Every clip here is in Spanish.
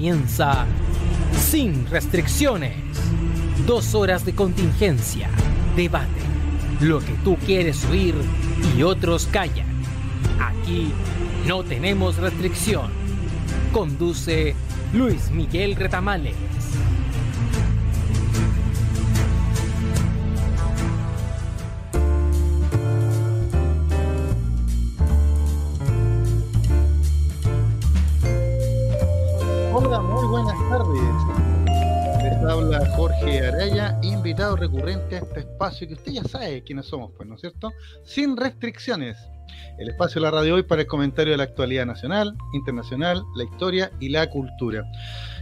comienza sin restricciones. Dos horas de contingencia, debate, lo que tú quieres oír y otros callan. Aquí no tenemos restricción. Conduce Luis Miguel Retamales. Invitado recurrente a este espacio que usted ya sabe quiénes somos, pues, ¿no es cierto? Sin restricciones. El espacio de la radio hoy para el comentario de la actualidad nacional, internacional, la historia y la cultura.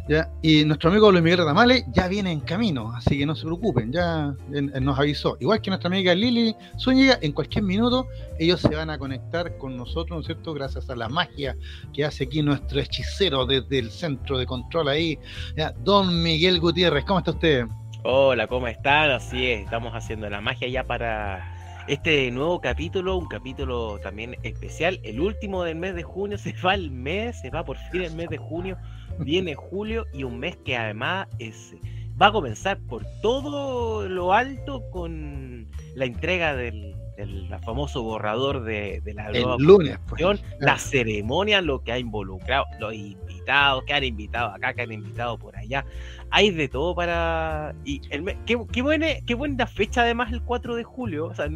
¿ya? Y nuestro amigo Luis Miguel Ramales ya viene en camino, así que no se preocupen, ya él nos avisó. Igual que nuestra amiga Lili Zúñiga, en cualquier minuto ellos se van a conectar con nosotros, ¿no es cierto? Gracias a la magia que hace aquí nuestro hechicero desde el centro de control ahí, ya, Don Miguel Gutiérrez. ¿Cómo está usted? Hola, ¿cómo están? Así es, estamos haciendo la magia ya para este nuevo capítulo, un capítulo también especial, el último del mes de junio, se va el mes, se va por fin el mes de junio, viene julio y un mes que además es, va a comenzar por todo lo alto con la entrega del, del famoso borrador de, de la El nueva lunes, pues. constitución, la ceremonia, lo que ha involucrado, los invitados, que han invitado acá, que han invitado por allá. Hay de todo para. Y el qué, qué, buena, qué buena fecha, además, el 4 de julio. O sea,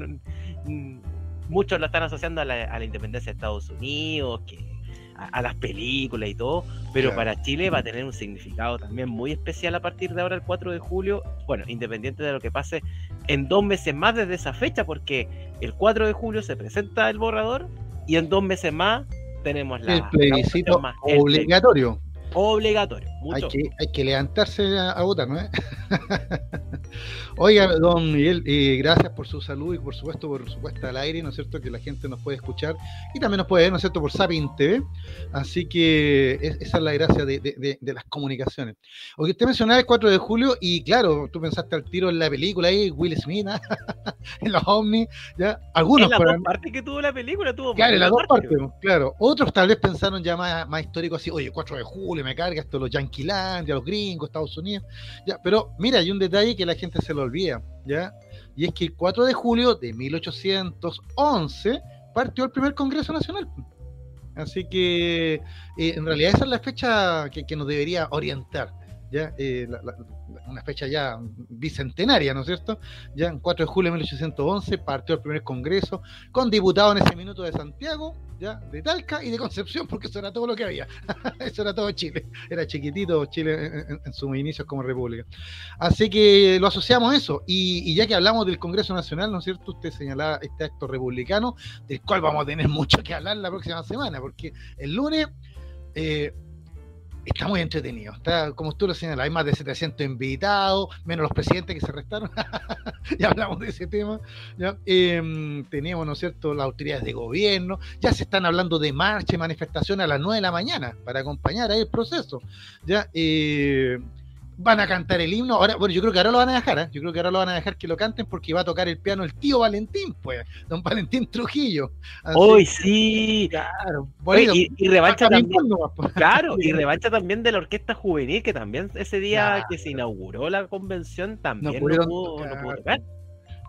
muchos lo están asociando a la, a la independencia de Estados Unidos, que, a, a las películas y todo. Pero Claro. para Chile va a tener un significado también muy especial a partir de ahora, el 4 de julio. Bueno, independiente de lo que pase en dos meses más desde esa fecha, porque el 4 de julio se presenta el borrador y en dos meses más tenemos la el plebiscito más- el obligatorio. plebiscito obligatorio. Hay que, hay que levantarse a, a votar, ¿no? es? Oiga, don Miguel, eh, gracias por su salud y por supuesto por su puesta al aire, ¿no es cierto? Que la gente nos puede escuchar y también nos puede ver, ¿no es cierto?, por Sapin TV. Así que es- esa es la gracia de, de- de- de las comunicaciones. Oye, usted mencionaba el 4 de julio y claro, tú pensaste al tiro en la película ahí, Will Smith, ¿ah? en los ovnis, ¿ya? Algunos en las dos partes que tuvo la película, tuvo Claro, en las dos partes, claro. Otros tal vez pensaron ya más, más histórico así, oye, 4 de julio, me carga esto, los Yanquilandia, los gringos, Estados Unidos. Ya, pero mira, hay un detalle que la gente se lo olvida, ¿ya? Y es que el 4 de julio de 1811 partió el primer Congreso Nacional. Así que eh, en realidad esa es la fecha que, que nos debería orientar. ¿Ya? Eh, una fecha ya bicentenaria, ¿no es cierto? Ya en 4 de julio de 1811 partió el primer congreso con diputados en ese minuto de Santiago, ya de Talca y de Concepción, porque eso era todo lo que había. eso era todo Chile. Era chiquitito Chile en, sus inicios como república. Así que lo asociamos a eso. Y, y ya que hablamos del Congreso Nacional, ¿no es cierto? Usted señalaba este acto republicano, del cual vamos a tener mucho que hablar la próxima semana, porque el lunes... eh, Está muy entretenido, está como tú lo señalas, hay más de 700 invitados, menos los presidentes que se restaron, ya hablamos de ese tema, ya Em, tenemos, ¿no es cierto?, las autoridades de gobierno, ya se están hablando de marcha y manifestación a las 9 de la mañana para acompañar ahí el proceso, ya eh, van a cantar el himno, ahora, bueno, yo creo que ahora lo van a dejar, ¿eh? yo creo que ahora lo van a dejar que lo canten porque va a tocar el piano el tío Valentín, pues, don Valentín Trujillo. Hoy sí. claro, Oye, y, y revancha también. nomás, pues. Claro, y revancha también de la orquesta juvenil, que también ese día Claro. que se inauguró la convención también no, pudieron pudo, no tocar. pudo tocar.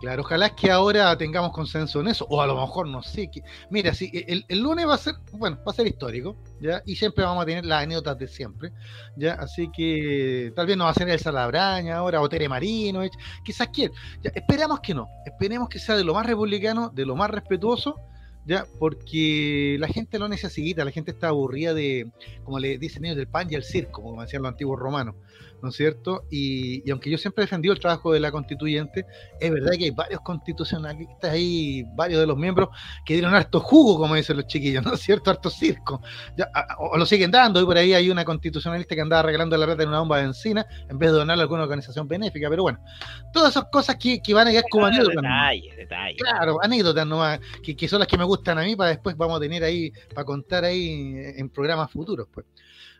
Claro, ojalá es que ahora tengamos consenso en eso, o a lo mejor no sé. Mira, sí, el, el lunes va a ser, bueno, va a ser histórico, ¿ya? Y siempre vamos a tener las anécdotas de siempre, ¿ya? Así que tal vez no va a ser el Salabraña ahora, o Tere Marino, quizás quién. Ya, esperamos que no, esperemos que sea de lo más republicano, de lo más respetuoso, ¿ya? Porque la gente lo necesita, la gente está aburrida de, como le dicen ellos, del pan y el circo, como decían los antiguos romanos, ¿no es cierto? Y, y aunque yo siempre he defendido el trabajo de la constituyente, es verdad que hay varios constitucionalistas ahí, varios de los miembros que dieron harto jugo, como dicen los chiquillos, ¿no es cierto? Harto circo. Ya, o, o lo siguen dando, y por ahí hay una constitucionalista que andaba regalando la plata en una bomba de encina en vez de donarla a alguna organización benéfica, pero bueno, todas esas cosas que, que van a quedar como anécdotas. nomás. Detalles, detalles. Claro, anécdotas nomás, que, que son las que me gustan a mí, para después vamos a tener ahí, para contar ahí en programas futuros, pues.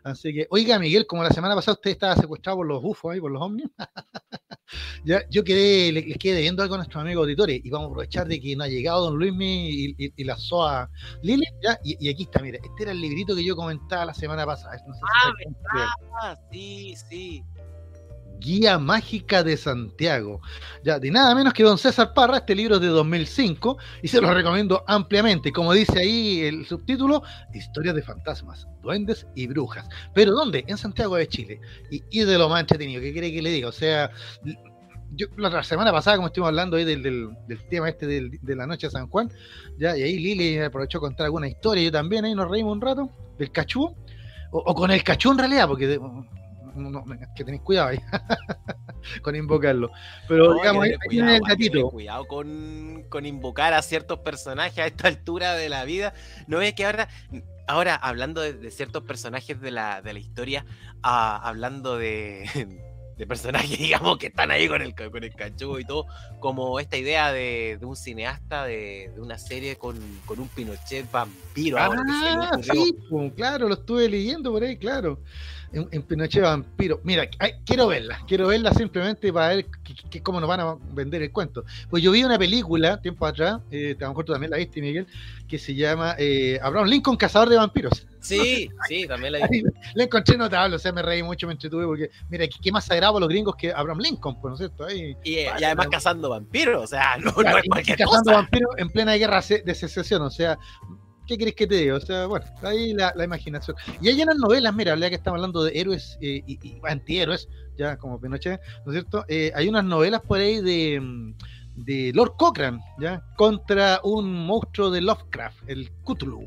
Así que, oiga, Miguel, como la semana pasada usted estaba secuestrado por los bufos ahí, por los ovnis. ya, yo quedé, les quedé debiendo algo a nuestros amigos auditores y vamos a aprovechar de que no ha llegado Don Luismi y, y, y la SOA Lili, ya, y, y, aquí está, mira, este era el librito que yo comentaba la semana pasada. No sé si ah, sí, sí. Guía Mágica de Santiago. Ya, de nada menos que Don César Parra, este libro es de 2005 y se lo recomiendo ampliamente. Como dice ahí el subtítulo, Historias de fantasmas, duendes y brujas. ¿Pero dónde? En Santiago de Chile. Y, de lo más entretenido, ¿qué quiere que le diga? O sea, yo la semana pasada, como estuvimos hablando ahí del, tema este de la noche de San Juan, ya, y ahí Lili aprovechó a contar alguna historia, yo también ahí nos reímos un rato, del cachú, o, con el cachú en realidad, porque no, no, que tenéis cuidado ahí con invocarlo. Pero No, digamos, ahí el cuidado, gatito. con, con invocar a ciertos personajes a esta altura de la vida. No es que ahora, ahora hablando de, de ciertos personajes de la, de la historia, ah, hablando de, de personajes, digamos, que están ahí con el, con el cachugo y todo, como esta idea de, de un cineasta de, de una serie con, con un Pinochet vampiro. ahora que se me Ah, ocurrió. sí, pues, claro, lo estuve leyendo por ahí, claro. En, en Pinochet Vampiro. Mira, ay, quiero verla, quiero verla simplemente para ver que- que- cómo nos van a vender el cuento. Pues yo vi una película tiempo atrás, eh, a lo mejor tú también la viste, Miguel, que se llama eh, Abraham Lincoln, Cazador de Vampiros. Sí, sí, también la Ahí La encontré notable, o sea, me reí mucho, me entretuve, porque, mira, qué, más sagrado para los gringos que Abraham Lincoln, pues, ¿no es cierto? Ahí, Y, y Vale, además no. cazando vampiros, o sea, no, no Claro, es y cualquier cazando cosa. vampiros en plena guerra de secesión, o sea, ¿qué querés que te diga? O sea, bueno, ahí la, imaginación. Y hay unas novelas, mira, ya que estamos hablando de héroes eh, y, antihéroes, ya como Pinochet, ¿no es cierto? Eh, hay unas novelas por ahí de, mm, de Lord Cochrane, ¿ya? Contra un monstruo de Lovecraft, el Cthulhu.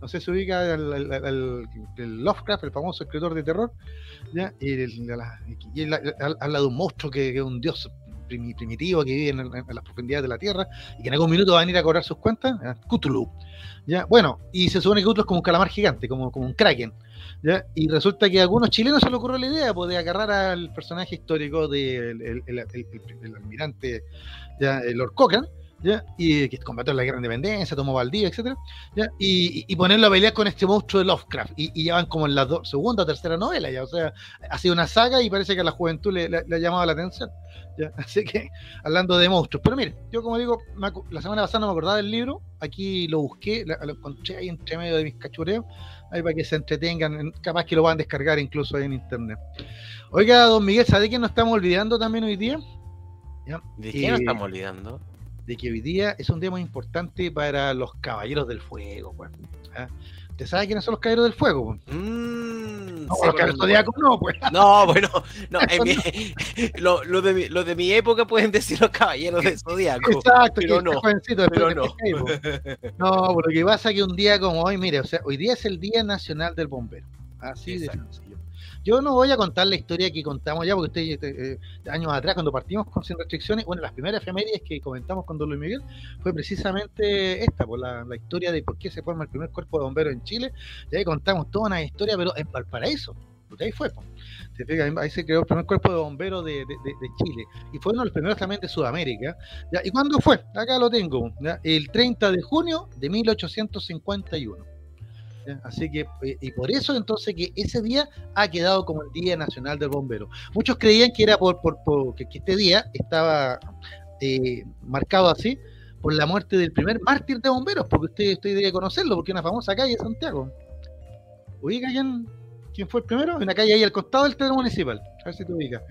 No sé si ubica el, Lovecraft, el famoso escritor de terror, ¿ya? Y, la- y habla de un monstruo que, es un dios primi- primitivo que vive en, en- en las profundidades de la Tierra y que en algún minuto va a venir a cobrar sus cuentas. Cthulhu. ¿Ya? Bueno, y se supone que Cthulhu es como un calamar gigante, como, como un kraken. ¿ya? Y resulta que a algunos chilenos se le ocurrió la idea pues, de agarrar al personaje histórico del el, el- almirante Lord Cochrane, ¿ya? y que combatió la guerra de independencia, tomó Valdivia, etcétera, ¿ya? Y, y- ponerlo a pelear con este monstruo de Lovecraft. Y, y ya van como en la do- segunda o tercera novela, ya, o sea, ha sido una saga y parece que a la juventud le, le- le ha llamado la atención. ¿ya? Así que, hablando de monstruos. Pero mire, yo como digo, me la semana pasada no me acordaba del libro, aquí lo busqué, lo encontré ahí entre medio de mis cachureos, ahí para que se entretengan, en- capaz que lo van a descargar incluso ahí en internet. Oiga, don Miguel, ¿sabe qué nos estamos olvidando también hoy día? ¿Ya? ¿De qué nos Eh, estamos olvidando? De que hoy día es un día muy importante para los caballeros del fuego. pues, ¿ah? ¿Usted sabe quiénes son los caballeros del fuego? Mm, No, sé los caballeros no, pues. No, bueno, no, mi- lo, lo de mi, lo de mi época pueden decir los caballeros de Zodíaco. Exacto, pero no, Pero de no. No, lo que pasa es que un día como hoy, mire, o sea, hoy día es el Día Nacional del Bombero. Así de Exacto. sencillo. Yo no voy a contar la historia que contamos ya, porque usted, eh, años atrás, cuando partimos con Sin Restricciones, bueno, las primeras efemérides que comentamos con Don Luis Miguel fue precisamente esta, por la, la historia de por qué se forma el primer cuerpo de bomberos en Chile. Y ahí contamos toda una historia, pero en Valparaíso. Porque ahí fue, po. ¿Te fijas? Ahí se creó el primer cuerpo de bomberos de, de- de- de Chile. Y fue uno de los primeros también de Sudamérica. ¿Y cuándo fue? Acá lo tengo. El 30 de junio de 1851. ¿Ya? Así que, eh, y por eso entonces que ese día ha quedado como el Día Nacional del Bombero. Muchos creían que era por, por, por- que, que este día estaba eh, marcado así por la muerte del primer mártir de bomberos, porque usted, usted debe conocerlo, porque es una famosa calle de Santiago. Ubica quién, quién fue el primero, una calle ahí al costado del terreno municipal. A ver si te ubicas.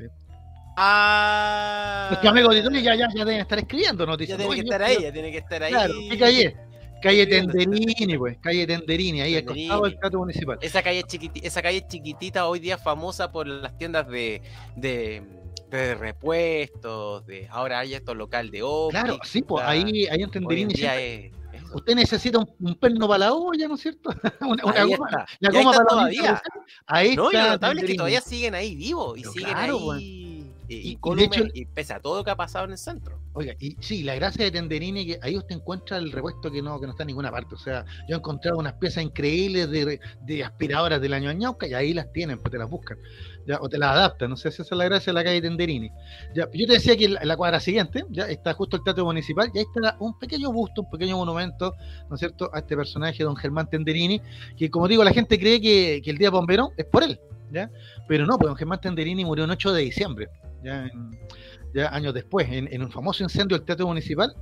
Ah, Nuestros amigos auditores ya, ya, ya deben estar escribiendo ya noticias. tiene que estar ahí, ya tiene que estar ahí. Claro, ¿qué calle? Calle. Tenderini, pues, calle Tenderini, ahí al costado del teatro municipal. Esa calle, chiquiti- esa calle chiquitita hoy día famosa por las tiendas de, de, de repuestos, de ahora hay estos local de óptica. Claro, sí, pues ahí, ahí en Tenderini Usted necesita un, un perno para la olla, ¿no es cierto? una, goma, está. la goma está para la olla, Ahí No, y lo está notable es que todavía siguen ahí vivos y Pero siguen claro, ahí. weón. Y, Y- y y de incólumes, hecho- y pese a todo que ha pasado en el centro. Oiga, y sí, la gracia de Tenderini que ahí usted encuentra el repuesto que no, que no está en ninguna parte. O sea, yo he encontrado unas piezas increíbles de, de aspiradoras del año Añauca y ahí las tienen, pues te las buscan. Ya, o te las adaptan, no sé si esa es la gracia de la calle Tenderini. Ya, yo te decía que en la, en la cuadra siguiente, ya está justo el teatro municipal, y ahí está un pequeño busto, un pequeño monumento, ¿no es cierto?, a este personaje, don Germán Tenderini, que como digo, la gente cree que, que el día bombero es por él, Pero no, pues don Germán Tenderini murió el 8 de diciembre, ya años después, en, un famoso incendio del Teatro Municipal,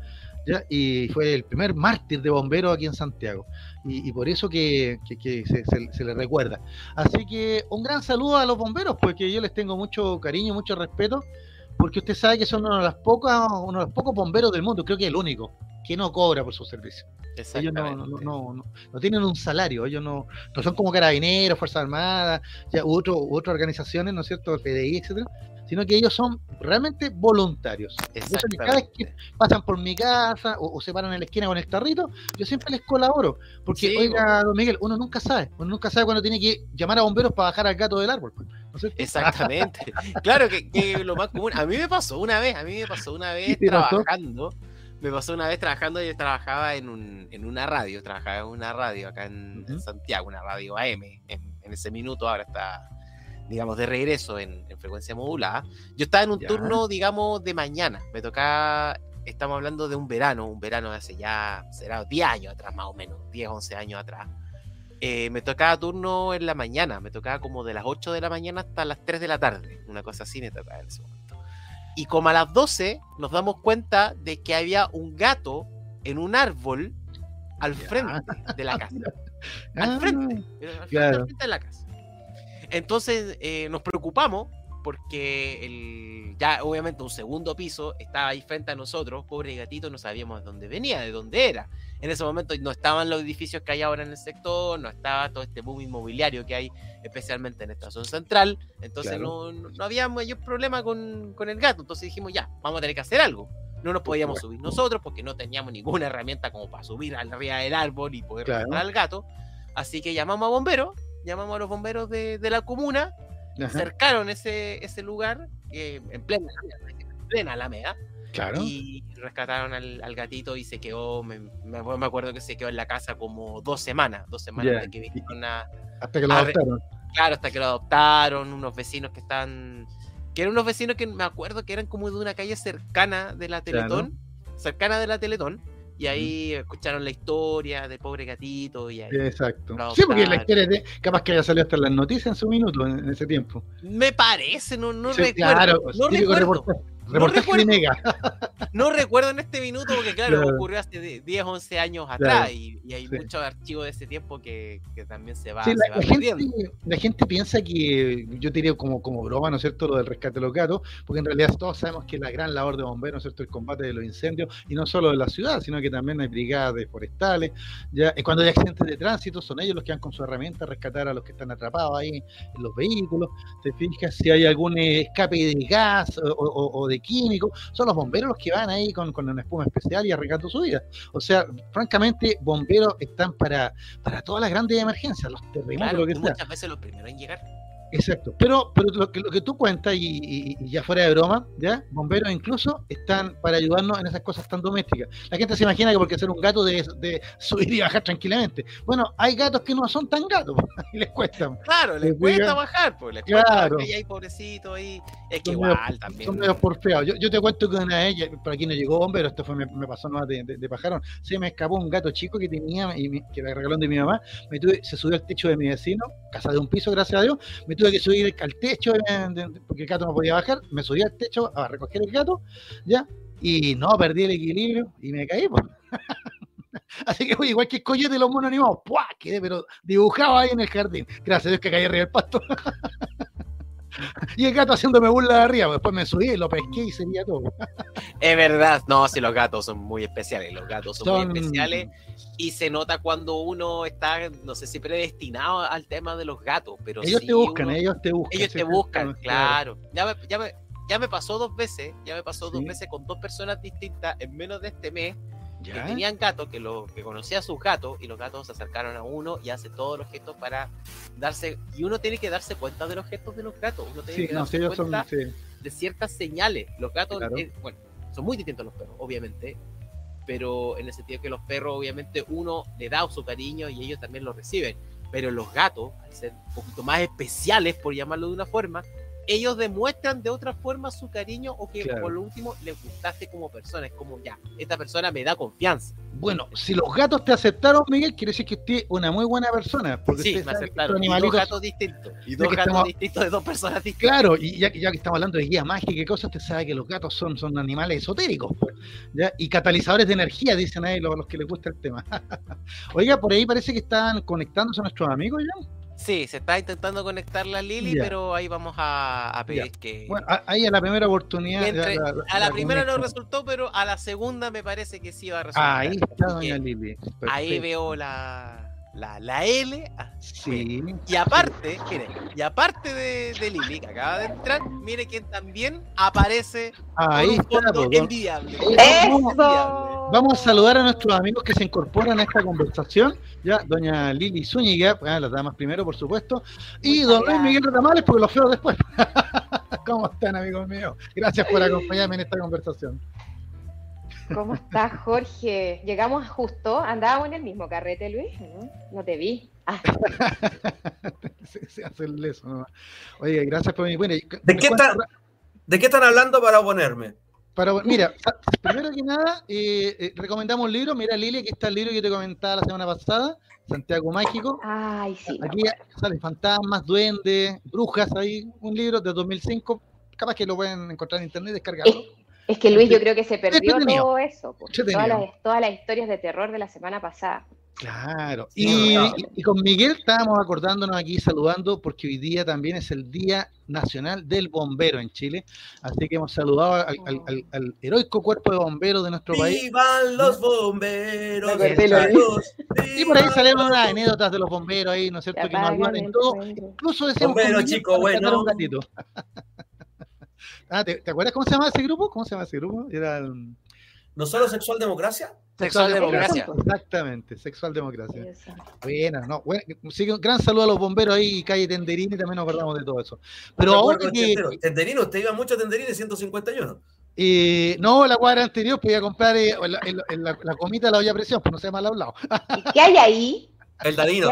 y fue el primer mártir de bomberos aquí en Santiago. Y, por eso que, se, le recuerda. Así que un gran saludo a los bomberos, porque yo les tengo mucho cariño, mucho respeto, porque usted sabe que son uno de los pocos, uno de los pocos bomberos del mundo, creo que el único, que no cobra por su servicio. Ellos no, no, no, no, tienen un salario, ellos no, no son como carabineros, Fuerzas Armadas, ya, u, otro, otras organizaciones, ¿no es cierto?, el PDI, etcétera, sino que ellos son realmente voluntarios. cada vez que pasan por mi casa o, se paran en la esquina con el carrito, yo siempre les colaboro. Porque, oiga, don Miguel, uno nunca sabe, uno nunca sabe cuando tiene que llamar a bomberos para bajar al gato del árbol. Exactamente. claro que, que, lo más común. A mí me pasó una vez, a mí me pasó una vez trabajando. Me pasó una vez trabajando, yo trabajaba en, un, en una radio, trabajaba en una radio acá en, Santiago, una radio AM. En, en ese minuto ahora está digamos, de regreso en, frecuencia modulada. Yo estaba en un turno, digamos, de mañana. Me tocaba, estamos hablando de un verano, un verano de hace ya, será 10 años atrás, más o menos, 10, 11 años atrás. Eh, me tocaba turno en la mañana, me tocaba como de las 8 de la mañana hasta las 3 de la tarde, una cosa así me tocaba en ese momento. Y como a las 12 nos damos cuenta de que había un gato en un árbol al frente de la casa. Al frente, al frente de la casa. Entonces eh, nos preocupamos porque el, ya obviamente un segundo piso estaba ahí frente a nosotros, pobre gatito, no sabíamos de dónde venía, de dónde era. En ese momento no estaban los edificios que hay ahora en el sector, no estaba todo este boom inmobiliario que hay, especialmente en esta zona central, entonces no, no, había mayor problema con, con, el gato, entonces dijimos ya, vamos a tener que hacer algo. No nos podíamos subir nosotros porque no teníamos ninguna herramienta como para subir al arriba del árbol y poder claro. al gato, así que llamamos a bomberos llamamos a los bomberos de, la comuna, cercaron ese, ese lugar eh, en plena en plena Alameda. Claro. Y rescataron al, gatito y se quedó, me, me, acuerdo que se quedó en la casa como dos semanas, dos semanas de que vinieron a... Hasta que lo adoptaron. Claro, hasta que lo adoptaron, unos vecinos que están... Que eran unos vecinos que me acuerdo que eran como de una calle cercana de la Teletón, cercana de la Teletón, y ahí escucharon la historia del pobre gatito. Y ahí Exacto. Sí, porque la historia de, capaz que haya salido hasta las noticias en su minuto, en, ese tiempo. Me parece, no, no recuerdo. Claro, no recuerdo. Reportaje no recuerdo, no recuerdo en este minuto porque, claro, ocurrió hace 10, 11 años atrás y, hay muchos archivos de ese tiempo que, que también se va, la, gente, la, gente, piensa que, yo diría como, como broma, ¿no es cierto?, lo del rescate de los gatos, porque en realidad todos sabemos que la gran labor de bomberos, ¿no es cierto?, el combate de los incendios, y no solo de la ciudad, sino que también hay brigadas forestales, ya cuando hay accidentes de tránsito, son ellos los que van con su herramienta a rescatar a los que están atrapados ahí en los vehículos, te fijas si hay algún escape de gas o de químicos, son los bomberos los que van ahí con, con una espuma especial y arriesgando su vida. O sea, francamente, bomberos están para, para todas las grandes emergencias, los terremotos, lo que sea. Muchas veces los primeros en llegar. Exacto, pero, pero lo, que, lo que tú cuentas, y, ya fuera de broma, ¿ya? Bomberos incluso están para ayudarnos en esas cosas tan domésticas. La gente se imagina que porque ser un gato de, de subir y bajar tranquilamente. Bueno, hay gatos que no son tan gatos, y les cuesta. Claro, les cuesta bajar, pues les claro. cuesta hay pobrecito ahí. Es que igual también. Son medio porfeados. Yo, yo te cuento que una de ellas, por aquí no llegó bombero, esto fue, me, me pasó nomás de, de, pajarón. Se me escapó un gato chico que tenía, y que me regaló de mi mamá, me tuve, se subió al techo de mi vecino, casa de un piso, gracias a Dios, me tuve que subir al techo, porque el gato no podía bajar, me subí al techo a recoger el gato, ¿ya? Y no, perdí el equilibrio y me caí, pues. Así que, igual que el coyote de los monos animados, ¡puah! Quedé, pero dibujado ahí en el jardín. Gracias a Dios que caí arriba del pasto. y el gato haciéndome burla de arriba, después me subí, lo pesqué y sería todo. es verdad, no, si los gatos son muy especiales, los gatos son, muy especiales y se nota cuando uno está, no sé si predestinado al tema de los gatos, pero ellos te buscan, ellos te buscan. Ellos te buscan, claro. Ya me, ya, me, ya me pasó dos veces, ya me pasó dos veces con dos personas distintas en menos de este mes que tenían gatos, que, lo, que conocía a sus gatos, y los gatos se acercaron a uno y hace todos los gestos para darse. Y uno tiene que darse cuenta de los gestos de los gatos. Uno tiene que darse cuenta de ciertas señales. Los gatos, eh, bueno, son muy distintos los perros, obviamente. Pero en el sentido que los perros, obviamente, uno le da su cariño y ellos también lo reciben. Pero los gatos, al ser un poquito más especiales, por llamarlo de una forma, ellos demuestran de otra forma su cariño o que por lo último les gustaste como persona. Es como ya, esta persona me da confianza. Bueno, si los gatos te aceptaron, Miguel, quiere decir que usted es una muy buena persona. Porque sí, me aceptaron. Y dos gatos distintos. Y dos gatos distintos de dos personas distintas. Claro, y ya, ya que estamos hablando de guía mágica y cosas, usted sabe que los gatos son, son animales esotéricos. Pues, ¿ya? Y catalizadores de energía, dicen ahí los, los que les gusta el tema. Oiga, por ahí parece que están conectándose a nuestros amigos ya. Sí, se está intentando conectar la Lili, pero ahí vamos a, pedir que. Bueno, ahí a la primera oportunidad. a la primera no resultó, pero a la segunda me parece que sí va a resultar. Ahí está doña Lili. Ahí veo la, la, la L. Sí. Y aparte, mire, y aparte de, de, Lili, que acaba de entrar, mire que también aparece ahí un fondo pues, envidiable. ¡Eso! Vamos a saludar a nuestros amigos que se incorporan a esta conversación. Ya, doña Lili Zúñiga, ah, las damas primero, por supuesto, y don Luis Miguel Ramales, porque los feo después. ¿Cómo están, amigos míos? Gracias por acompañarme en esta conversación. ¿Cómo estás, Jorge? Llegamos justo, andábamos en el mismo carrete, Luis, ¿no? te vi. Ah. se, hace el eso, ¿no? Oye, gracias por venir. ¿De, qué ¿De qué están hablando para oponerme? mira, primero que nada, eh, eh, recomendamos un libro. Mira, Lili, aquí está el libro que te comentaba la semana pasada, Santiago Mágico. Ay, sí. Aquí salen fantasmas, duendes, brujas, ahí, un libro de 2005. Capaz que lo pueden encontrar en internet, descargarlo. Es, que Luis, yo creo que se perdió todo eso. Todas las, todas las historias de terror de la semana pasada. Claro. Y, con Miguel estábamos acordándonos aquí, saludando, porque hoy día también es el Día Nacional del Bombero en Chile. Así que hemos saludado al, heroico cuerpo de bomberos de nuestro país. ¡Vivan los bomberos! Y por ahí salieron unas anécdotas de los bomberos ahí, ¿no es cierto? Que nos ayudan en todo. Incluso decimos Bombero, chico, bueno. Un gatito. Ah, ¿te, acuerdas cómo se llama ese grupo? ¿Cómo se llama ese grupo? Era el... ¿No solo sexual democracia? Sexual democracia. Exactamente, sexual democracia. Buena, no. Bueno, un gran saludo a los bomberos ahí, calle Tenderini, también nos acordamos de todo eso. Pero ahora que. Tenderino, usted iba mucho a Tenderini 151. Eh, no, la cuadra anterior podía comprar eh, la, la, comita de la olla a presión, pues no se mal hablado. qué hay ahí? El Dadino.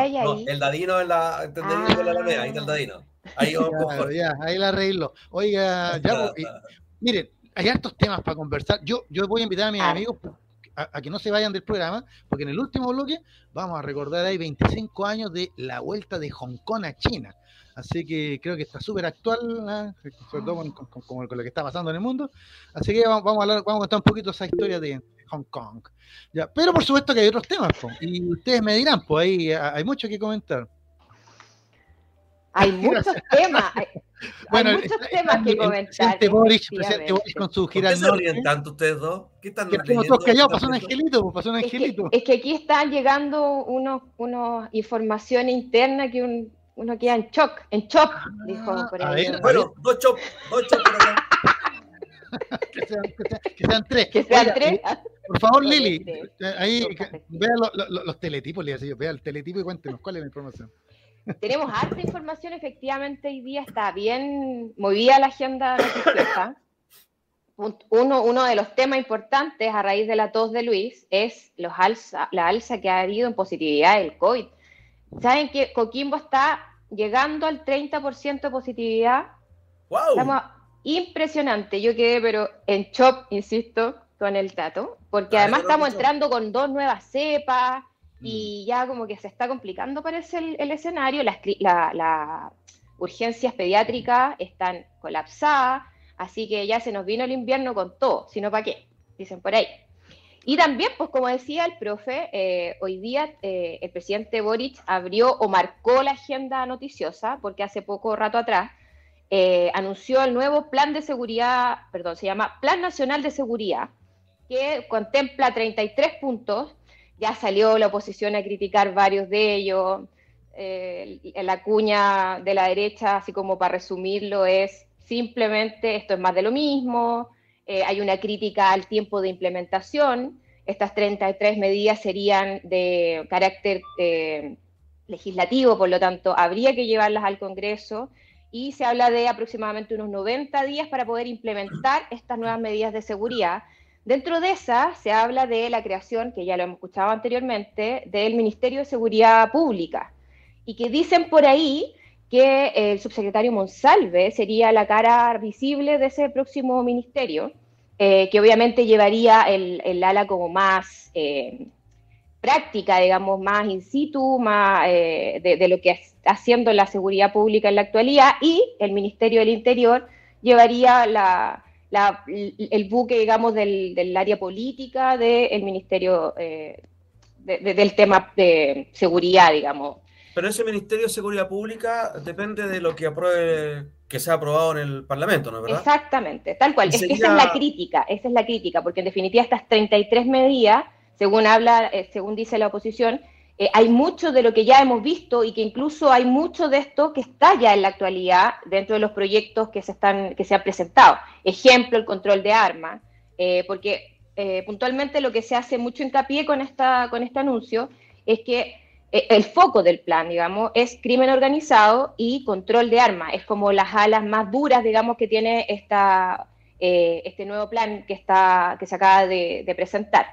el Dadino en la, en la Alameda, ahí está el Dadino. Ahí, claro, ya, ahí la arreglo. Oiga, ya, pues, miren, hay hartos temas para conversar. Yo, yo voy a invitar a mis ah. amigos a, que no se vayan del programa, porque en el último bloque vamos a recordar ahí 25 años de la vuelta de Hong Kong a China. Así que creo que está súper actual, ¿ah? sobre todo con, lo que está pasando en el mundo. Así que vamos, a hablar, vamos a contar un poquito esa historia de Hong Kong. Ya, pero por supuesto que hay otros temas, y ustedes me dirán, pues ahí hay mucho que comentar. Hay muchos temas. Bueno, hay muchos temas que comentar. Presidente Boris, presidente Boris con su gira norte. ¿Qué tanto ustedes dos? ¿Qué están Estamos todos callados, pasó un angelito, pasó un angelito. Es que, aquí están llegando unos, unos informaciones internas que uno queda en shock, en shock, dijo ah, por ahí. bueno, dos shock, dos shock que, sean, que, sean, tres. Que sean tres. Por favor, Lili, ahí vea los teletipos, le decía yo, vea el teletipo y cuéntenos cuál es la información. Tenemos harta información, efectivamente, hoy día está bien movida la agenda noticiosa. Uno, uno de los temas importantes a raíz de la tos de Luis es los alza, la alza que ha habido en positividad del COVID. ¿Saben que Coquimbo está llegando al 30% de positividad? ¡Wow! impresionante. Yo quedé, pero en shock, insisto, con el dato, porque además estamos entrando con dos nuevas cepas, y mm. ya como que se está complicando parece el, escenario, las, urgencias pediátricas están colapsadas, así que ya se nos vino el invierno con todo, sino para qué, dicen por ahí. Y también, pues como decía el profe, eh, hoy día eh, el presidente Boric abrió o marcó la agenda noticiosa, porque hace poco rato atrás eh, anunció el nuevo plan de seguridad, perdón, se llama Plan Nacional de Seguridad, que contempla 33 puntos ya salió la oposición a criticar varios de ellos. Eh, la cuña de la derecha, así como para resumirlo, es simplemente esto es más de lo mismo, eh, hay una crítica al tiempo de implementación, estas 33 medidas serían de carácter eh, legislativo, por lo tanto, habría que llevarlas al Congreso. Y se habla de aproximadamente unos 90 días para poder implementar estas nuevas medidas de seguridad Dentro de esa se habla de la creación, que ya lo hemos escuchado anteriormente, del Ministerio de Seguridad Pública, y que dicen por ahí que el subsecretario Monsalve sería la cara visible de ese próximo ministerio, eh, que obviamente llevaría el, ala como más eh, práctica, digamos, más in situ, más eh, de, lo que está haciendo la seguridad pública en la actualidad, y el Ministerio del Interior llevaría el buque, digamos, del, área política del Ministerio del tema de seguridad, digamos. Pero ese Ministerio de Seguridad Pública depende de lo que apruebe, que sea aprobado en el Parlamento, ¿no verdad? Exactamente, tal cual. esa es la crítica, esa es la crítica, porque en definitiva estas 33 medidas, según habla, eh, según dice la oposición, eh, hay mucho de lo que ya hemos visto y que incluso hay mucho de esto que está ya en la actualidad dentro de los proyectos que se están, que se han presentado. Ejemplo, el control de armas, eh, porque puntualmente lo que se hace mucho hincapié con esta, con este anuncio es que eh, el foco del plan, digamos, es crimen organizado y control de armas. Es como las alas más duras, digamos, que tiene esta, eh, este nuevo plan que, está, que se acaba de, presentar.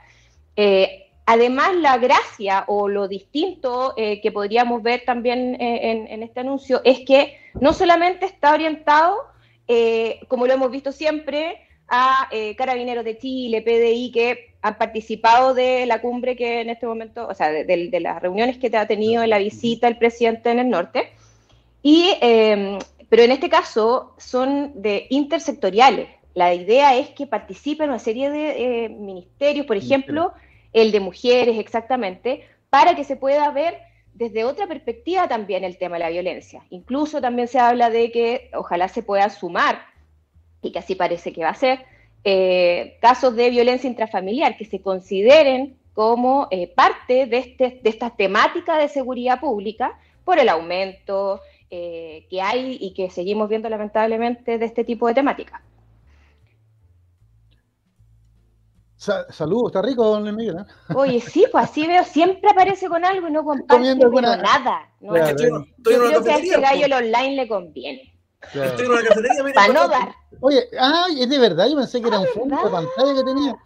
Eh, además, la gracia o lo distinto que podríamos ver también en, en, este anuncio es que no solamente está orientado, como lo hemos visto siempre, a Carabineros de Chile, PDI, que han participado de la cumbre que en este momento, o sea, de, las reuniones que te ha tenido en la visita el presidente en el norte. Y, em, pero en este caso son de intersectoriales. La idea es que participen una serie de eh, ministerios, por ejemplo, el de mujeres exactamente, para que se pueda ver desde otra perspectiva también el tema de la violencia. Incluso también se habla de que ojalá se pueda sumar, y que así parece que va a ser, eh, casos de violencia intrafamiliar que se consideren como eh, parte de, este, de esta temática de seguridad pública por el aumento eh, que hay y que seguimos viendo lamentablemente de este tipo de temática. Saludos, está rico, don Miguel. Oye, sí, pues así veo, siempre aparece con algo y no comparte nada. No, yo, creo que a ese gallo el online le conviene. Estoy en una cafetería, Para no dar. Oye, ay, es de verdad, yo pensé que era un fondo de pantalla que tenía.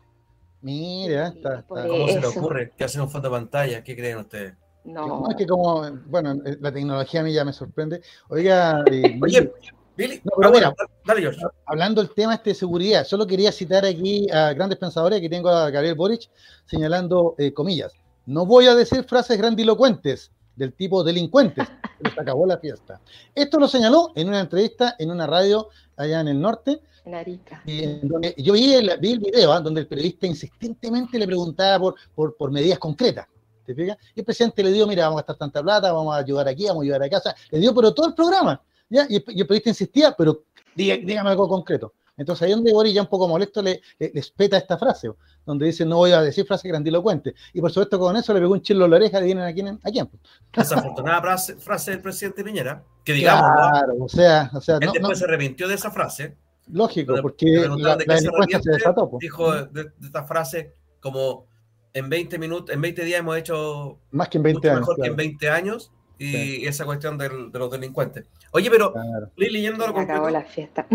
Mira, está, ¿Cómo se le ocurre que hace un fondo de pantalla? ¿Qué creen ustedes? No. es que como, bueno, eh, la tecnología a mí ya me sorprende. Oiga, eh, oye, Billy, no, mira, dale, George. Hablando del tema este de seguridad, solo quería citar aquí a grandes pensadores, aquí tengo a Gabriel Boric señalando eh, comillas. No voy a decir frases grandilocuentes, del tipo delincuentes. Se acabó la fiesta. Esto lo señaló en una entrevista en una radio allá en el norte. En Arica. yo vi el, vi el video ¿ah? donde el periodista insistentemente le preguntaba por, por, medidas concretas. ¿Te fijas? Y el presidente le dio, mira, vamos a gastar tanta plata, vamos a ayudar aquí, vamos a ayudar a casa. Le dio, pero todo el programa. ¿Ya? Y, el, periodista insistía, pero dígame algo concreto. Entonces ahí donde Boris ya un poco molesto le, le, les peta esta frase, donde dice no voy a decir frase grandilocuente. Y por supuesto con eso le pegó un chilo en la oreja, vienen a quién, a quién. Desafortunada frase, frase del presidente Piñera, que digamos, claro, o sea, o sea, él después se arrepintió de esa frase. Lógico, porque la, de se, se desató. Dijo de, esta frase como en 20 minutos, en 20 días hemos hecho más que en 20 años. Mejor que en 20 años y esa cuestión de, los delincuentes. Oye, pero claro. leyendo lo concreto. la fiesta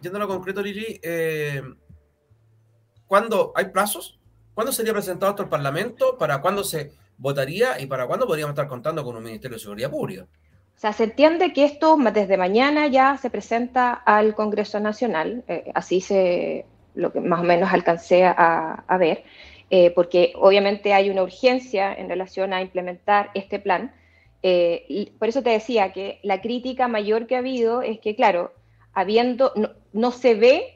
yendo a lo concreto, Lili, eh, ¿cuándo hay plazos? ¿Cuándo sería presentado esto al Parlamento? ¿Para cuándo se votaría? ¿Y para cuándo podríamos estar contando con un Ministerio de Seguridad Pública? O sea, se entiende que esto desde mañana ya se presenta al Congreso Nacional, eh, así se lo que más o menos alcancé a, ver, eh, porque obviamente hay una urgencia en relación a implementar este plan. Y por eso te decía que la crítica mayor que ha habido es que, claro, habiendo, no, se ve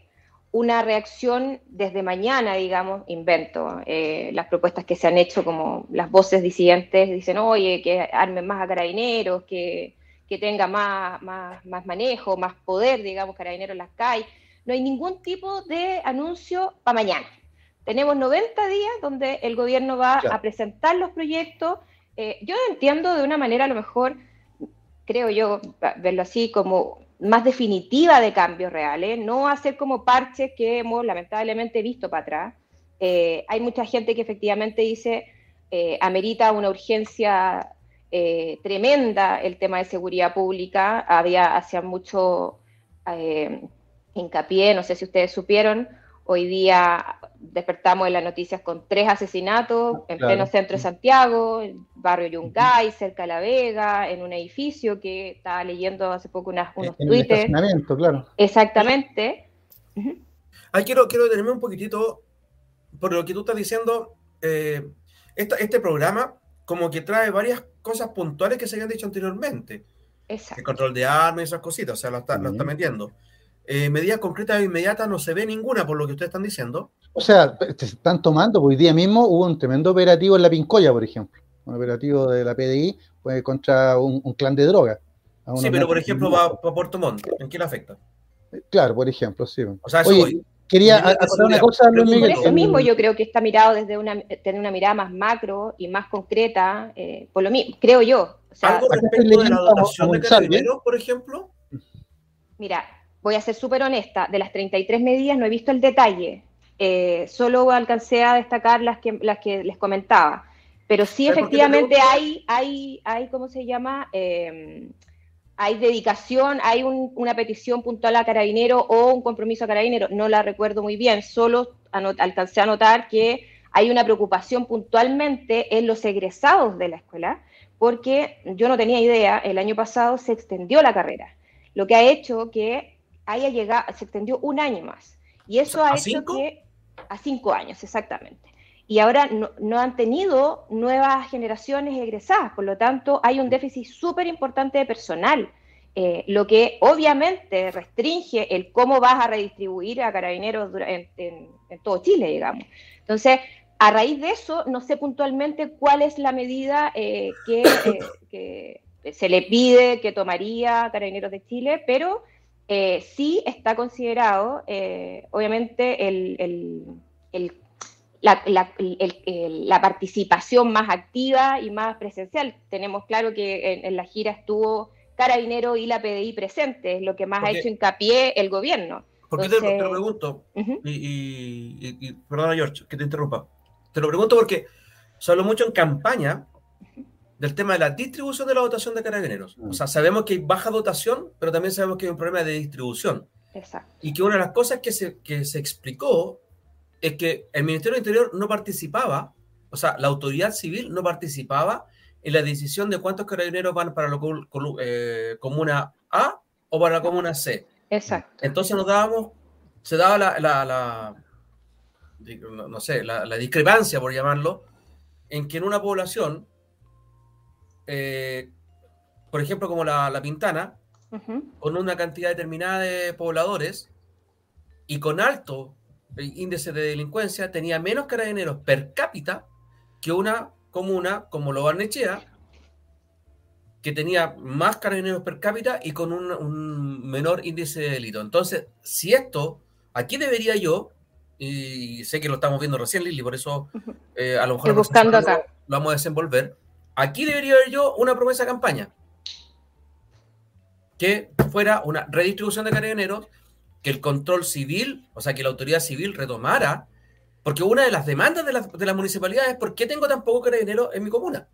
una reacción desde mañana, digamos, invento. Eh, las propuestas que se han hecho, como las voces disidentes, dicen, oye, que armen más a carabineros, que, que tenga más, más, más, manejo, más poder, digamos, carabineros en las calles. No hay ningún tipo de anuncio para mañana. Tenemos 90 días donde el gobierno va a presentar los proyectos. Eh, yo entiendo de una manera, a lo mejor, creo yo, verlo así, como más definitiva de cambios reales, no hacer como parches que hemos lamentablemente visto para atrás. Eh, hay mucha gente que efectivamente dice, eh, amerita una urgencia eh, tremenda el tema de seguridad pública. Había, hacía mucho hincapié, no sé si ustedes supieron, Hoy día despertamos en las noticias con tres asesinatos en pleno centro de Santiago, en barrio Yungay, cerca de La Vega, en un edificio que estaba leyendo hace poco unas, unos en claro. Exactamente. Ahí quiero, quiero detenerme un poquitito por lo que tú estás diciendo. Eh, este programa como que trae varias cosas puntuales que se habían dicho anteriormente. Exacto. El control de armas y esas cositas, o sea, lo está, lo está metiendo. Eh, medidas concretas e inmediatas no se ve ninguna por lo que ustedes están diciendo. O sea, se están tomando, hoy día mismo hubo un tremendo operativo en la Pincoya, por ejemplo, un operativo de la PDI pues, contra un, clan de drogas. Sí, pero por ejemplo va a Puerto Montt, ¿en qué le afecta? Claro, por ejemplo, sí. O sea, eso Oye, quería hacer una cosa, Luis Miguel. Por eso mismo yo creo que está mirado desde una, tener una mirada más macro y más concreta, eh, por lo mismo, creo yo. ¿Algo respecto de la dotación de carabineros, por ejemplo? Mira, voy a ser súper honesta, de las 33 medidas no he visto el detalle, eh, solo alcancé a destacar las que, las que les comentaba, pero sí efectivamente hay, hay, hay, ¿cómo se llama? Em, hay dedicación, hay una petición puntual a carabinero o un compromiso a carabinero, no la recuerdo muy bien, solo alcancé a notar que hay una preocupación puntualmente en los egresados de la escuela, porque yo no tenía idea, el año pasado se extendió la carrera, lo que ha hecho que haya llegado, se extendió un año más. Y eso ha hecho que, a cinco años, exactamente. Y ahora no, han tenido nuevas generaciones egresadas, por lo tanto hay un déficit súper importante de personal, eh, lo que obviamente restringe el cómo vas a redistribuir a carabineros en, todo Chile, digamos. Entonces, a raíz de eso, no sé puntualmente cuál es la medida eh, que, eh, que, se le pide que tomaría Carabineros de Chile, pero eh, sí está considerado, eh, obviamente, la, participación más activa y más presencial. Tenemos claro que en, la gira estuvo Carabinero y la PDI presentes, lo que más ha hecho hincapié el gobierno. ¿Por qué te, lo pregunto? y, perdona, George, que te interrumpa. Te lo pregunto porque se habló mucho en campaña del tema de la distribución de la dotación de carabineros. O sea, sabemos que hay baja dotación, pero también sabemos que hay un problema de distribución. Exacto. Y que una de las cosas que se, que se explicó es que el Ministerio del Interior no participaba, o sea, la autoridad civil no participaba en la decisión de cuántos carabineros van para la eh, comuna A o para la comuna C. Exacto. Entonces nos dábamos, se daba la, la, no sé, la, la discrepancia, por llamarlo, en que en una población eh, por ejemplo, como la, Pintana, con una cantidad determinada de pobladores y con alto índice de delincuencia, tenía menos carabineros per cápita que una comuna como Lo Barnechea, que tenía más carabineros per cápita y con un, menor índice de delito. Entonces, si esto, aquí debería yo, y sé que lo estamos viendo recién, Lili, por eso eh, a lo mejor acá. lo vamos a desenvolver, Aquí debería haber yo una promesa de campaña. Que fuera una redistribución de carabineros, que el control civil, o sea, que la autoridad civil retomara, porque una de las demandas de, la, las municipalidades es ¿por qué tengo tan poco carabineros en mi comuna?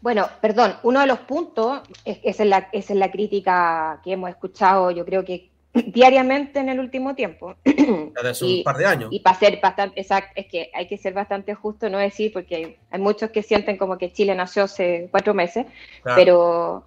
Bueno, perdón, uno de los puntos es, es, la, es la crítica que hemos escuchado, yo creo que diariamente en el último tiempo. Hace un par de años. Y para ser bastante, exacto, es que hay que ser bastante justo, no decir, porque hay, muchos que sienten como que Chile nació hace cuatro meses, pero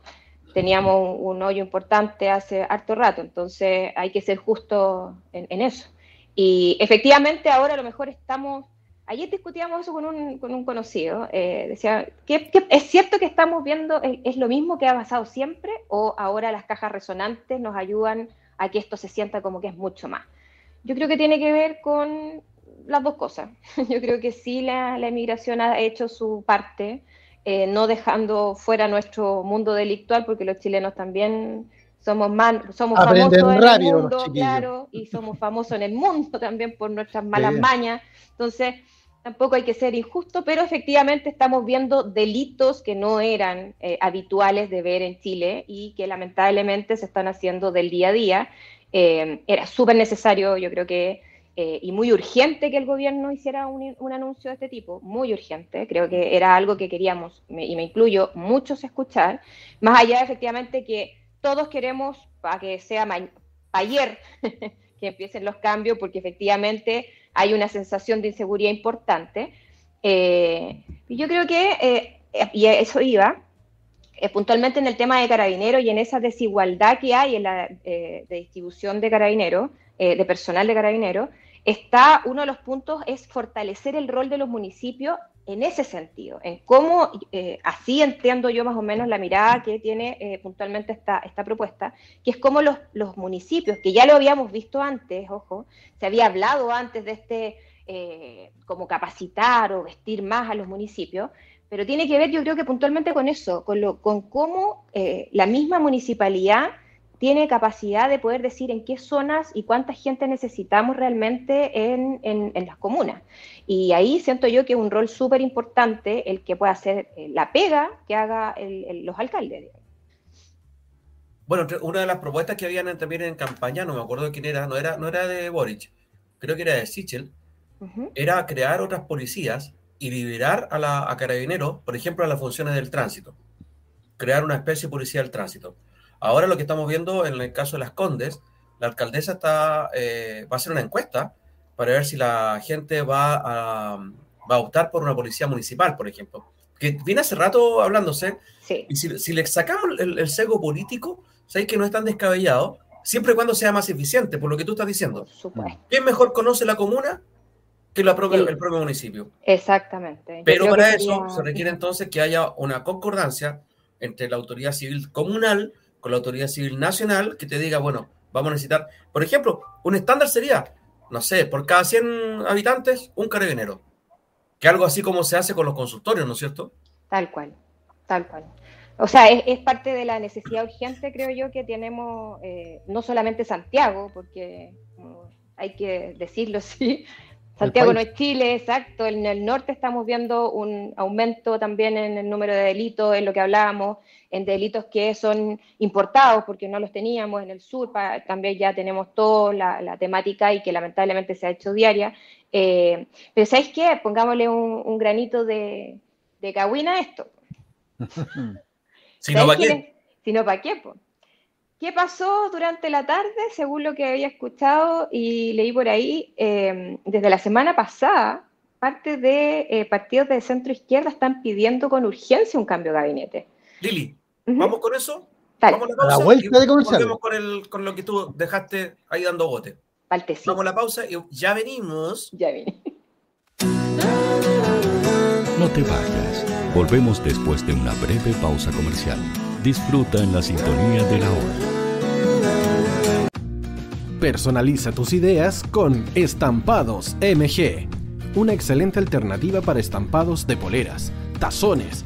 teníamos un, hoyo importante hace harto rato, entonces hay que ser justo en, eso. Y efectivamente ahora a lo mejor estamos, ayer discutíamos eso con un, con un conocido, eh, decía, ¿qué, es cierto que estamos viendo, es lo mismo que ha pasado siempre o ahora las cajas resonantes nos ayudan a que esto se sienta como que es mucho más. Yo creo que tiene que ver con las dos cosas. Yo creo que sí la, la emigración ha hecho su parte, eh, no dejando fuera nuestro mundo delictual, porque los chilenos también somos, somos famosos en el mundo, claro, y somos famosos en el mundo también por nuestras malas mañas. Entonces, tampoco hay que ser injusto, pero efectivamente estamos viendo delitos que no eran eh, habituales de ver en Chile y que lamentablemente se están haciendo del día a día. Eh, era súper necesario, yo creo que, eh, y muy urgente que el gobierno hiciera un, anuncio de este tipo, muy urgente, creo que era algo que queríamos, y me incluyo, muchos escuchar, más allá efectivamente que todos queremos para que sea ayer que empiecen los cambios, porque efectivamente hay una sensación de inseguridad importante. Eh, yo creo que, eh, y eso iba, eh, puntualmente en el tema de carabineros y en esa desigualdad que hay en la de distribución de carabineros, de personal de carabineros, está uno de los puntos es fortalecer el rol de los municipios en ese sentido, en cómo, así entiendo yo más o menos la mirada que tiene puntualmente esta, esta propuesta, que es cómo los, los, municipios, que ya lo habíamos visto antes, ojo, se había hablado antes de este eh, como capacitar o vestir más a los municipios, pero tiene que ver yo creo que puntualmente con eso, con, lo, con cómo eh, la misma municipalidad tiene capacidad de poder decir en qué zonas y cuánta gente necesitamos realmente en, en, las comunas. Y ahí siento yo que es un rol súper importante el que pueda hacer eh, la pega que haga los alcaldes. Bueno, una de las propuestas que habían también en campaña, no me acuerdo de quién era, no era, no era de Boric, creo que era de Sichel, era crear otras policías y liberar a, la, a carabineros, por ejemplo, a las funciones del tránsito. Crear una especie de policía del tránsito. Ahora lo que estamos viendo en el caso de las Condes, la alcaldesa está, eh, va a hacer una encuesta para ver si la gente va a, va a optar por una policía municipal, por ejemplo. Que viene hace rato hablándose. Y si, le sacamos el, el político, sabéis que no es tan descabellado, siempre y cuando sea más eficiente, por lo que tú estás diciendo. ¿Quién mejor conoce la comuna que lo apruebe el, propio municipio. Exactamente. Pero para eso se requiere entonces que haya una concordancia entre la autoridad civil comunal con la autoridad civil nacional que te diga, bueno, vamos a necesitar, por ejemplo, un estándar sería, no sé, por cada 100 habitantes, un carabinero. Que algo así como se hace con los consultorios, ¿no es cierto? Tal cual, tal cual. O sea, es, parte de la necesidad urgente, creo yo, que tenemos, eh, no solamente Santiago, porque hay que decirlo, sí, Santiago no es Chile, exacto. En el norte estamos viendo un aumento también en el número de delitos, en lo que hablábamos, en delitos que son importados porque no los teníamos en el sur. también ya tenemos toda la, temática y que lamentablemente se ha hecho diaria. Eh, pero ¿sabéis qué? Pongámosle un, granito de, de a esto. si no, ¿para qué? Si no, ¿para qué? ¿Qué pasó durante la tarde? Según lo que había escuchado y leí por ahí, em, desde la semana pasada, parte de eh, partidos de centro izquierda están pidiendo con urgencia un cambio de gabinete. Lili, ¿vamos con eso? Vamos a la, vuelta de Volvemos con, el, con lo que tú dejaste ahí dando bote. Vamos a la pausa y ya venimos. Ya vine. No te vayas. Volvemos después de una breve pausa comercial. Disfruta en la sintonía de la hora. Personaliza tus ideas con Estampados MG. Una excelente alternativa para estampados de poleras, tazones,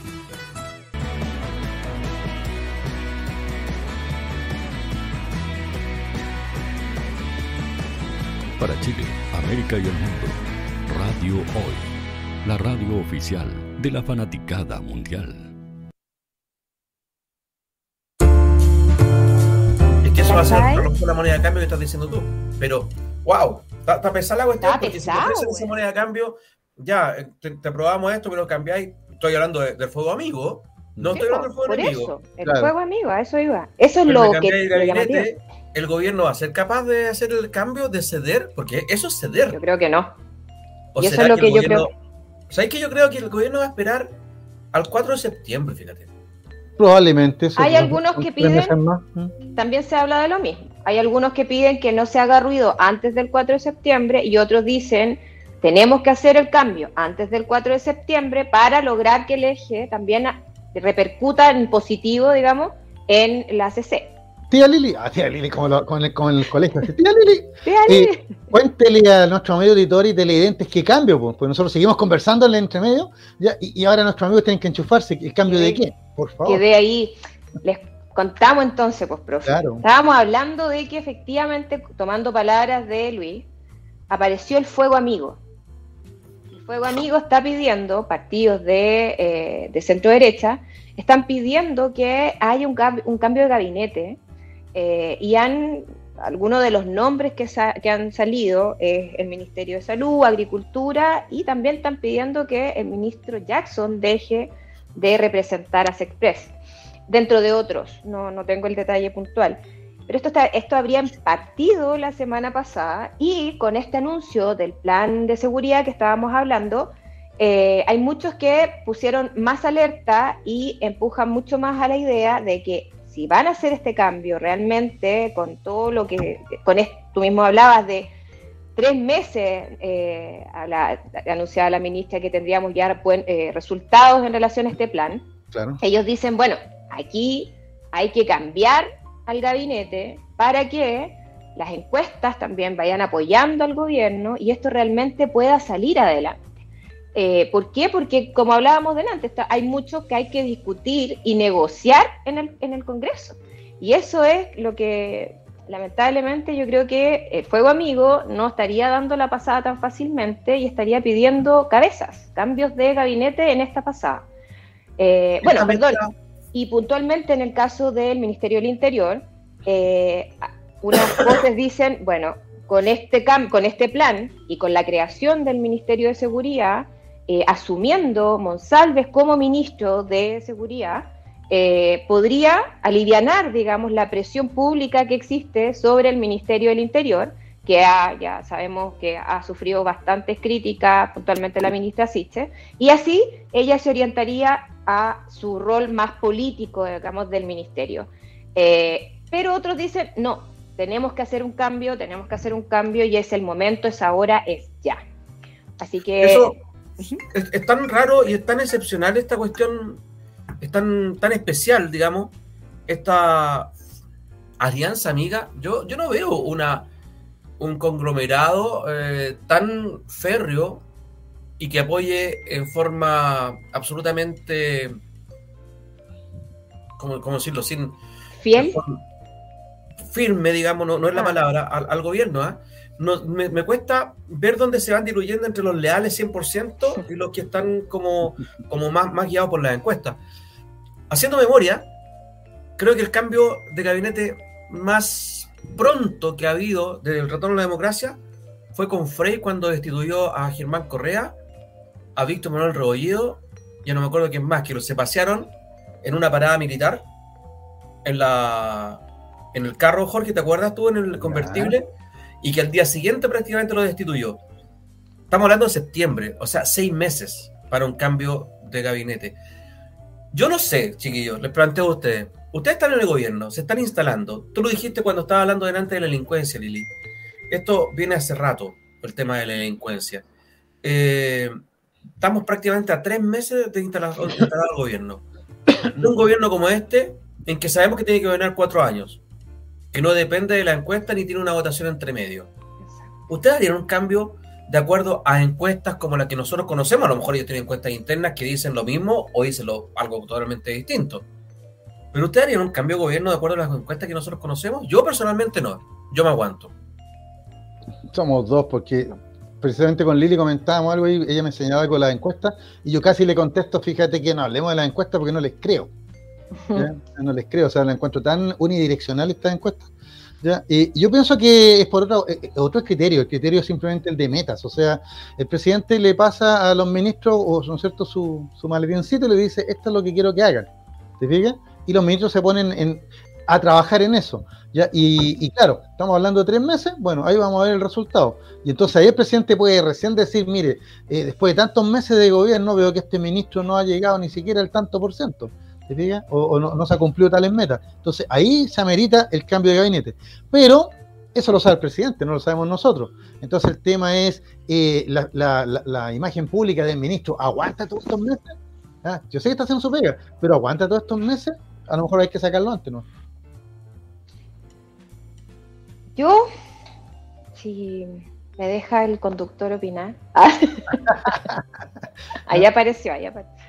para Chile, América y el mundo. Radio Hoy, la radio oficial de la fanaticada mundial. Es que eso va a ser la moneda de cambio que estás diciendo tú. Pero, wow, está pesada la cuestión, porque pesado, si te esa moneda de cambio, ya, eh, te, te probamos esto, pero cambiáis. Estoy hablando de, del fuego amigo. No estoy hablando del fuego por enemigo. Eso, el claro. fuego amigo, a eso iba. Eso es lo que el, el gobierno va a ser capaz de hacer el cambio, de ceder, porque eso es ceder. Yo creo que no. O y eso es lo que, que yo creo. ¿Sabes que yo creo que el gobierno va a esperar al 4 de septiembre, fíjate? Probablemente. Hay algunos que piden, también se habla de lo mismo. Hay algunos que piden que no se haga ruido antes del 4 de septiembre y otros dicen tenemos que hacer el cambio antes del 4 de septiembre para lograr que el eje también repercuta en positivo, digamos, en la CC. Tía Lili, ah, tía Lili, como lo, con, el, con, el, colegio. Tía Lili, tía Lili. Eh, cuéntele a nuestro amigo editor y televidentes qué cambio, pues, porque nosotros seguimos conversando en el entremedio ya, y, y, ahora nuestros amigos tienen que enchufarse. ¿El cambio de qué? Por favor. Que de ahí les contamos entonces, pues, profe. Claro. Estábamos hablando de que efectivamente, tomando palabras de Luis, apareció el fuego amigo. El fuego amigo está pidiendo, partidos de, eh, de centro derecha, están pidiendo que haya un, un cambio de gabinete eh, y han, algunos de los nombres que, han salido es el Ministerio de Salud, Agricultura y también están pidiendo que el ministro Jackson deje de representar a Sexpress, dentro de otros, no, no tengo el detalle puntual. Pero esto, esto habría partido la semana pasada y con este anuncio del plan de seguridad que estábamos hablando, eh, hay muchos que pusieron más alerta y empujan mucho más a la idea de que si van a hacer este cambio realmente con todo lo que, con esto, tú mismo hablabas de tres meses, eh, a la, anunciaba la ministra que tendríamos ya buen, eh, resultados en relación a este plan, claro. ellos dicen, bueno, aquí hay que cambiar al gabinete para que las encuestas también vayan apoyando al gobierno y esto realmente pueda salir adelante. Eh, ¿Por qué? Porque, como hablábamos delante, hay mucho que hay que discutir y negociar en el, en el Congreso. Y eso es lo que, lamentablemente, yo creo que el Fuego Amigo no estaría dando la pasada tan fácilmente y estaría pidiendo cabezas, cambios de gabinete en esta pasada. Eh, bueno, perdón. Y puntualmente en el caso del Ministerio del Interior, eh, unas voces dicen, bueno, con este, con este plan y con la creación del Ministerio de Seguridad, eh, asumiendo Monsalves como ministro de Seguridad, eh, podría aliviar, digamos, la presión pública que existe sobre el Ministerio del Interior, que ya sabemos que ha sufrido bastantes críticas, puntualmente la ministra Siche, y así ella se orientaría a su rol más político, digamos, del ministerio. Eh, pero otros dicen, no, tenemos que hacer un cambio, tenemos que hacer un cambio y es el momento, es ahora, es ya. Así que... Es, tan raro y es tan excepcional esta cuestión, es tan, tan especial, digamos, esta alianza amiga. Yo, yo no veo una, un conglomerado eh, tan férreo y que apoye en forma absolutamente, ¿cómo, decirlo? Sin, ¿Fiel? firme, digamos, no, es la ah. palabra, al, gobierno. ¿ah? Me, cuesta ver dónde se van diluyendo entre los leales 100% y los que están como, como más, más guiados por las encuestas. Haciendo memoria, creo que el cambio de gabinete más pronto que ha habido desde el retorno a la democracia fue con Frey cuando destituyó a Germán Correa, a Víctor Manuel Rebollido, ya no me acuerdo quién más, que se pasearon en una parada militar en la en el carro, Jorge, ¿te acuerdas tú en el convertible? Y que al día siguiente prácticamente lo destituyó. Estamos hablando de septiembre, o sea, seis meses para un cambio de gabinete. Yo no sé, chiquillos, les planteo a ustedes. Ustedes están en el gobierno, se están instalando. Tú lo dijiste cuando estaba hablando delante de la delincuencia, Lili. Esto viene hace rato, el tema de la delincuencia. Eh, estamos prácticamente a tres meses de instalar, el gobierno. un gobierno como este, en que sabemos que tiene que gobernar cuatro años que no depende de la encuesta ni tiene una votación entre medio. ¿Ustedes harían un cambio de acuerdo a encuestas como las que nosotros conocemos? A lo mejor ellos tienen encuestas internas que dicen lo mismo o dicen algo totalmente distinto. ¿Pero ustedes harían un cambio de gobierno de acuerdo a las encuestas que nosotros conocemos? Yo personalmente no. Yo me aguanto. Somos dos porque precisamente con Lili comentábamos algo y ella me enseñaba algo de las encuestas y yo casi le contesto, fíjate que no hablemos de las encuestas porque no les creo. No les creo, o sea, la encuentro tan unidireccional esta encuesta. ¿ya? Y yo pienso que es por otro, eh, eh, otro criterio, el criterio es simplemente el de metas, o sea, el presidente le pasa a los ministros, o son cierto, su, su maletincito y le dice, esto es lo que quiero que hagan, ¿te fijas? Y los ministros se ponen en, a trabajar en eso. ¿ya? Y, claro, estamos hablando de tres meses, bueno, ahí vamos a ver el resultado. Y entonces ahí el presidente puede recién decir, mire, eh, después de tantos meses de gobierno veo que este ministro no ha llegado ni siquiera al tanto por ciento. O, no, se ha cumplido tales metas. Entonces ahí se amerita el cambio de gabinete. Pero eso lo sabe el presidente, no lo sabemos nosotros. Entonces el tema es eh, la, imagen pública del ministro. ¿Aguanta todos estos meses? Ah, yo sé que está haciendo su pega, pero ¿aguanta todos estos meses? A lo mejor hay que sacarlo antes, ¿no? Yo, si me deja el conductor opinar. ahí apareció, ahí apareció.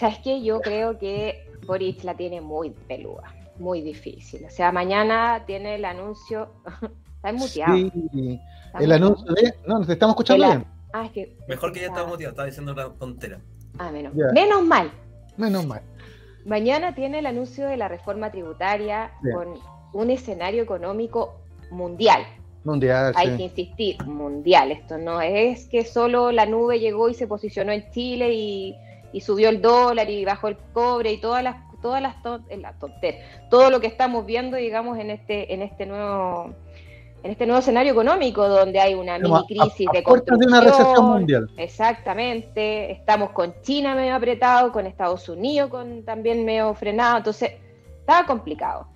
¿Sabes qué? Yo creo que Boris la tiene muy peluda, muy difícil. O sea, mañana tiene el anuncio. Está muteado. Sí, el anuncio de. No, te estamos escuchando bien. Ah, es que. Mejor que ya está muteado, estaba diciendo una tontera. Ah, menos, menos mal. Menos mal. Mañana tiene el anuncio de la reforma tributaria con un escenario económico mundial. Mundial. Hay que insistir, mundial. Esto no es que solo la nube llegó y se posicionó en Chile y y subió el dólar y bajó el cobre y todas las todas las la todo lo que estamos viendo digamos en este en este nuevo en este nuevo escenario económico donde hay una mini crisis de construcción de una recesión mundial. Exactamente. Estamos con China medio apretado con Estados Unidos con también medio frenado. Entonces estaba complicado.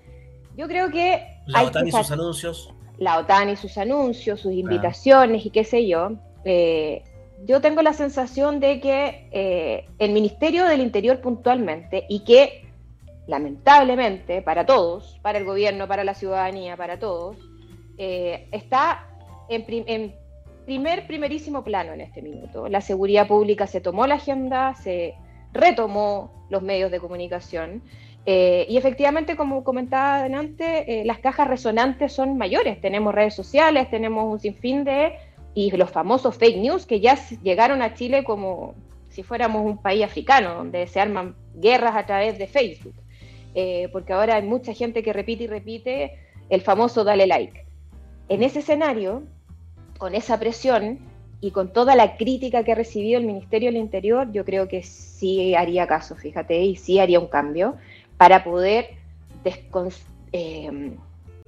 Yo creo que la OTAN y sus anuncios. la OTAN y sus anuncios sus invitaciones y qué sé yo eh, yo tengo la sensación de que eh, el Ministerio del Interior puntualmente y que lamentablemente, para todos, para el gobierno, para la ciudadanía, para todos, eh, está en, primer, primerísimo plano en este minuto. La seguridad pública se tomó la agenda, se retomó los medios de comunicación. Eh, y efectivamente, como comentaba eh, las cajas resonantes son mayores. Tenemos redes sociales, tenemos un sinfín de... y los famosos fake news que ya llegaron a Chile como si fuéramos un país africano, donde se arman guerras a través de Facebook. Eh, porque ahora hay mucha gente que repite y repite el famoso dale like. En ese escenario, con esa presión y con toda la crítica que ha recibido el Ministerio del Interior, yo creo que sí haría caso, fíjate, y sí haría un cambio para poder, eh,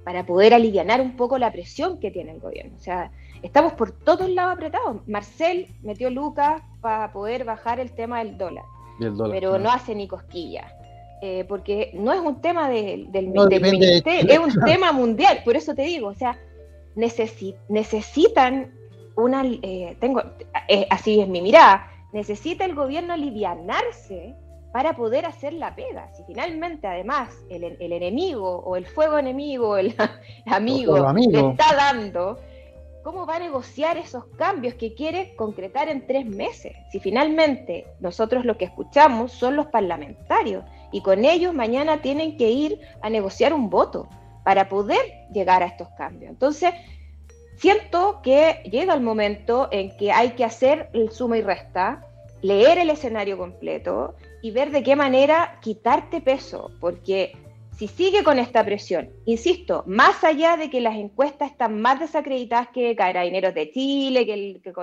para poder aliviar un poco la presión que tiene el gobierno. O sea, estamos por todos lados apretados. Marcel metió lucas para poder bajar el tema del dólar, pero no hace ni cosquillas. Eh, porque no es un tema del, ministerio, es un tema mundial, por eso te digo, o sea, necesitan una, eh, tengo, así es mi mirada, necesita el gobierno alivianarse para poder hacer la pega. Si finalmente, además, el, enemigo o el fuego enemigo, el amigo, le está dando, ¿cómo va a negociar esos cambios que quiere concretar en tres meses? Si finalmente nosotros lo que escuchamos son los parlamentarios y con ellos mañana tienen que ir a negociar un voto para poder llegar a estos cambios. Entonces, siento que llega el momento en que hay que hacer el suma y resta, leer el escenario completo y ver de qué manera quitarte peso, porque si sigue con esta presión, insisto, más allá de que las encuestas están más desacreditadas que Carabineros de Chile, que, el, que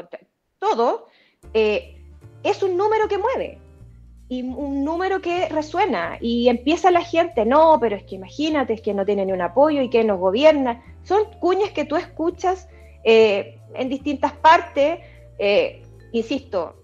todo, eh, es un número que mueve y un número que resuena y empieza la gente, no, pero es que imagínate, es que no tiene ni un apoyo y que nos gobierna. Son cuñas que tú escuchas eh, en distintas partes, eh, insisto,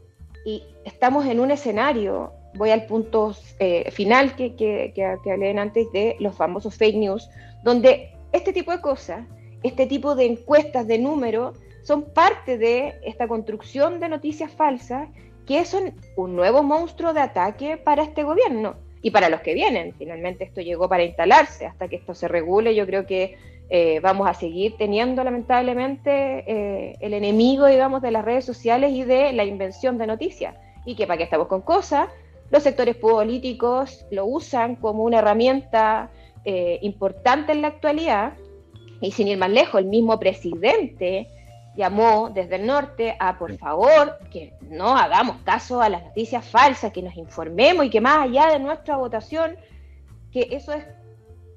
y estamos en un escenario, voy al punto eh, final que, que, que, hablé antes de los famosos fake news, donde este tipo de cosas, este tipo de encuestas de números, son parte de esta construcción de noticias falsas que son un nuevo monstruo de ataque para este gobierno y para los que vienen. Finalmente esto llegó para instalarse, hasta que esto se regule yo creo que eh, vamos a seguir teniendo lamentablemente eh, el enemigo, digamos, de las redes sociales y de la invención de noticias. Y que para qué estamos con cosas, los sectores políticos lo usan como una herramienta eh, importante en la actualidad. Y sin ir más lejos, el mismo presidente llamó desde el norte a, por favor, que no hagamos caso a las noticias falsas, que nos informemos y que más allá de nuestra votación, que eso es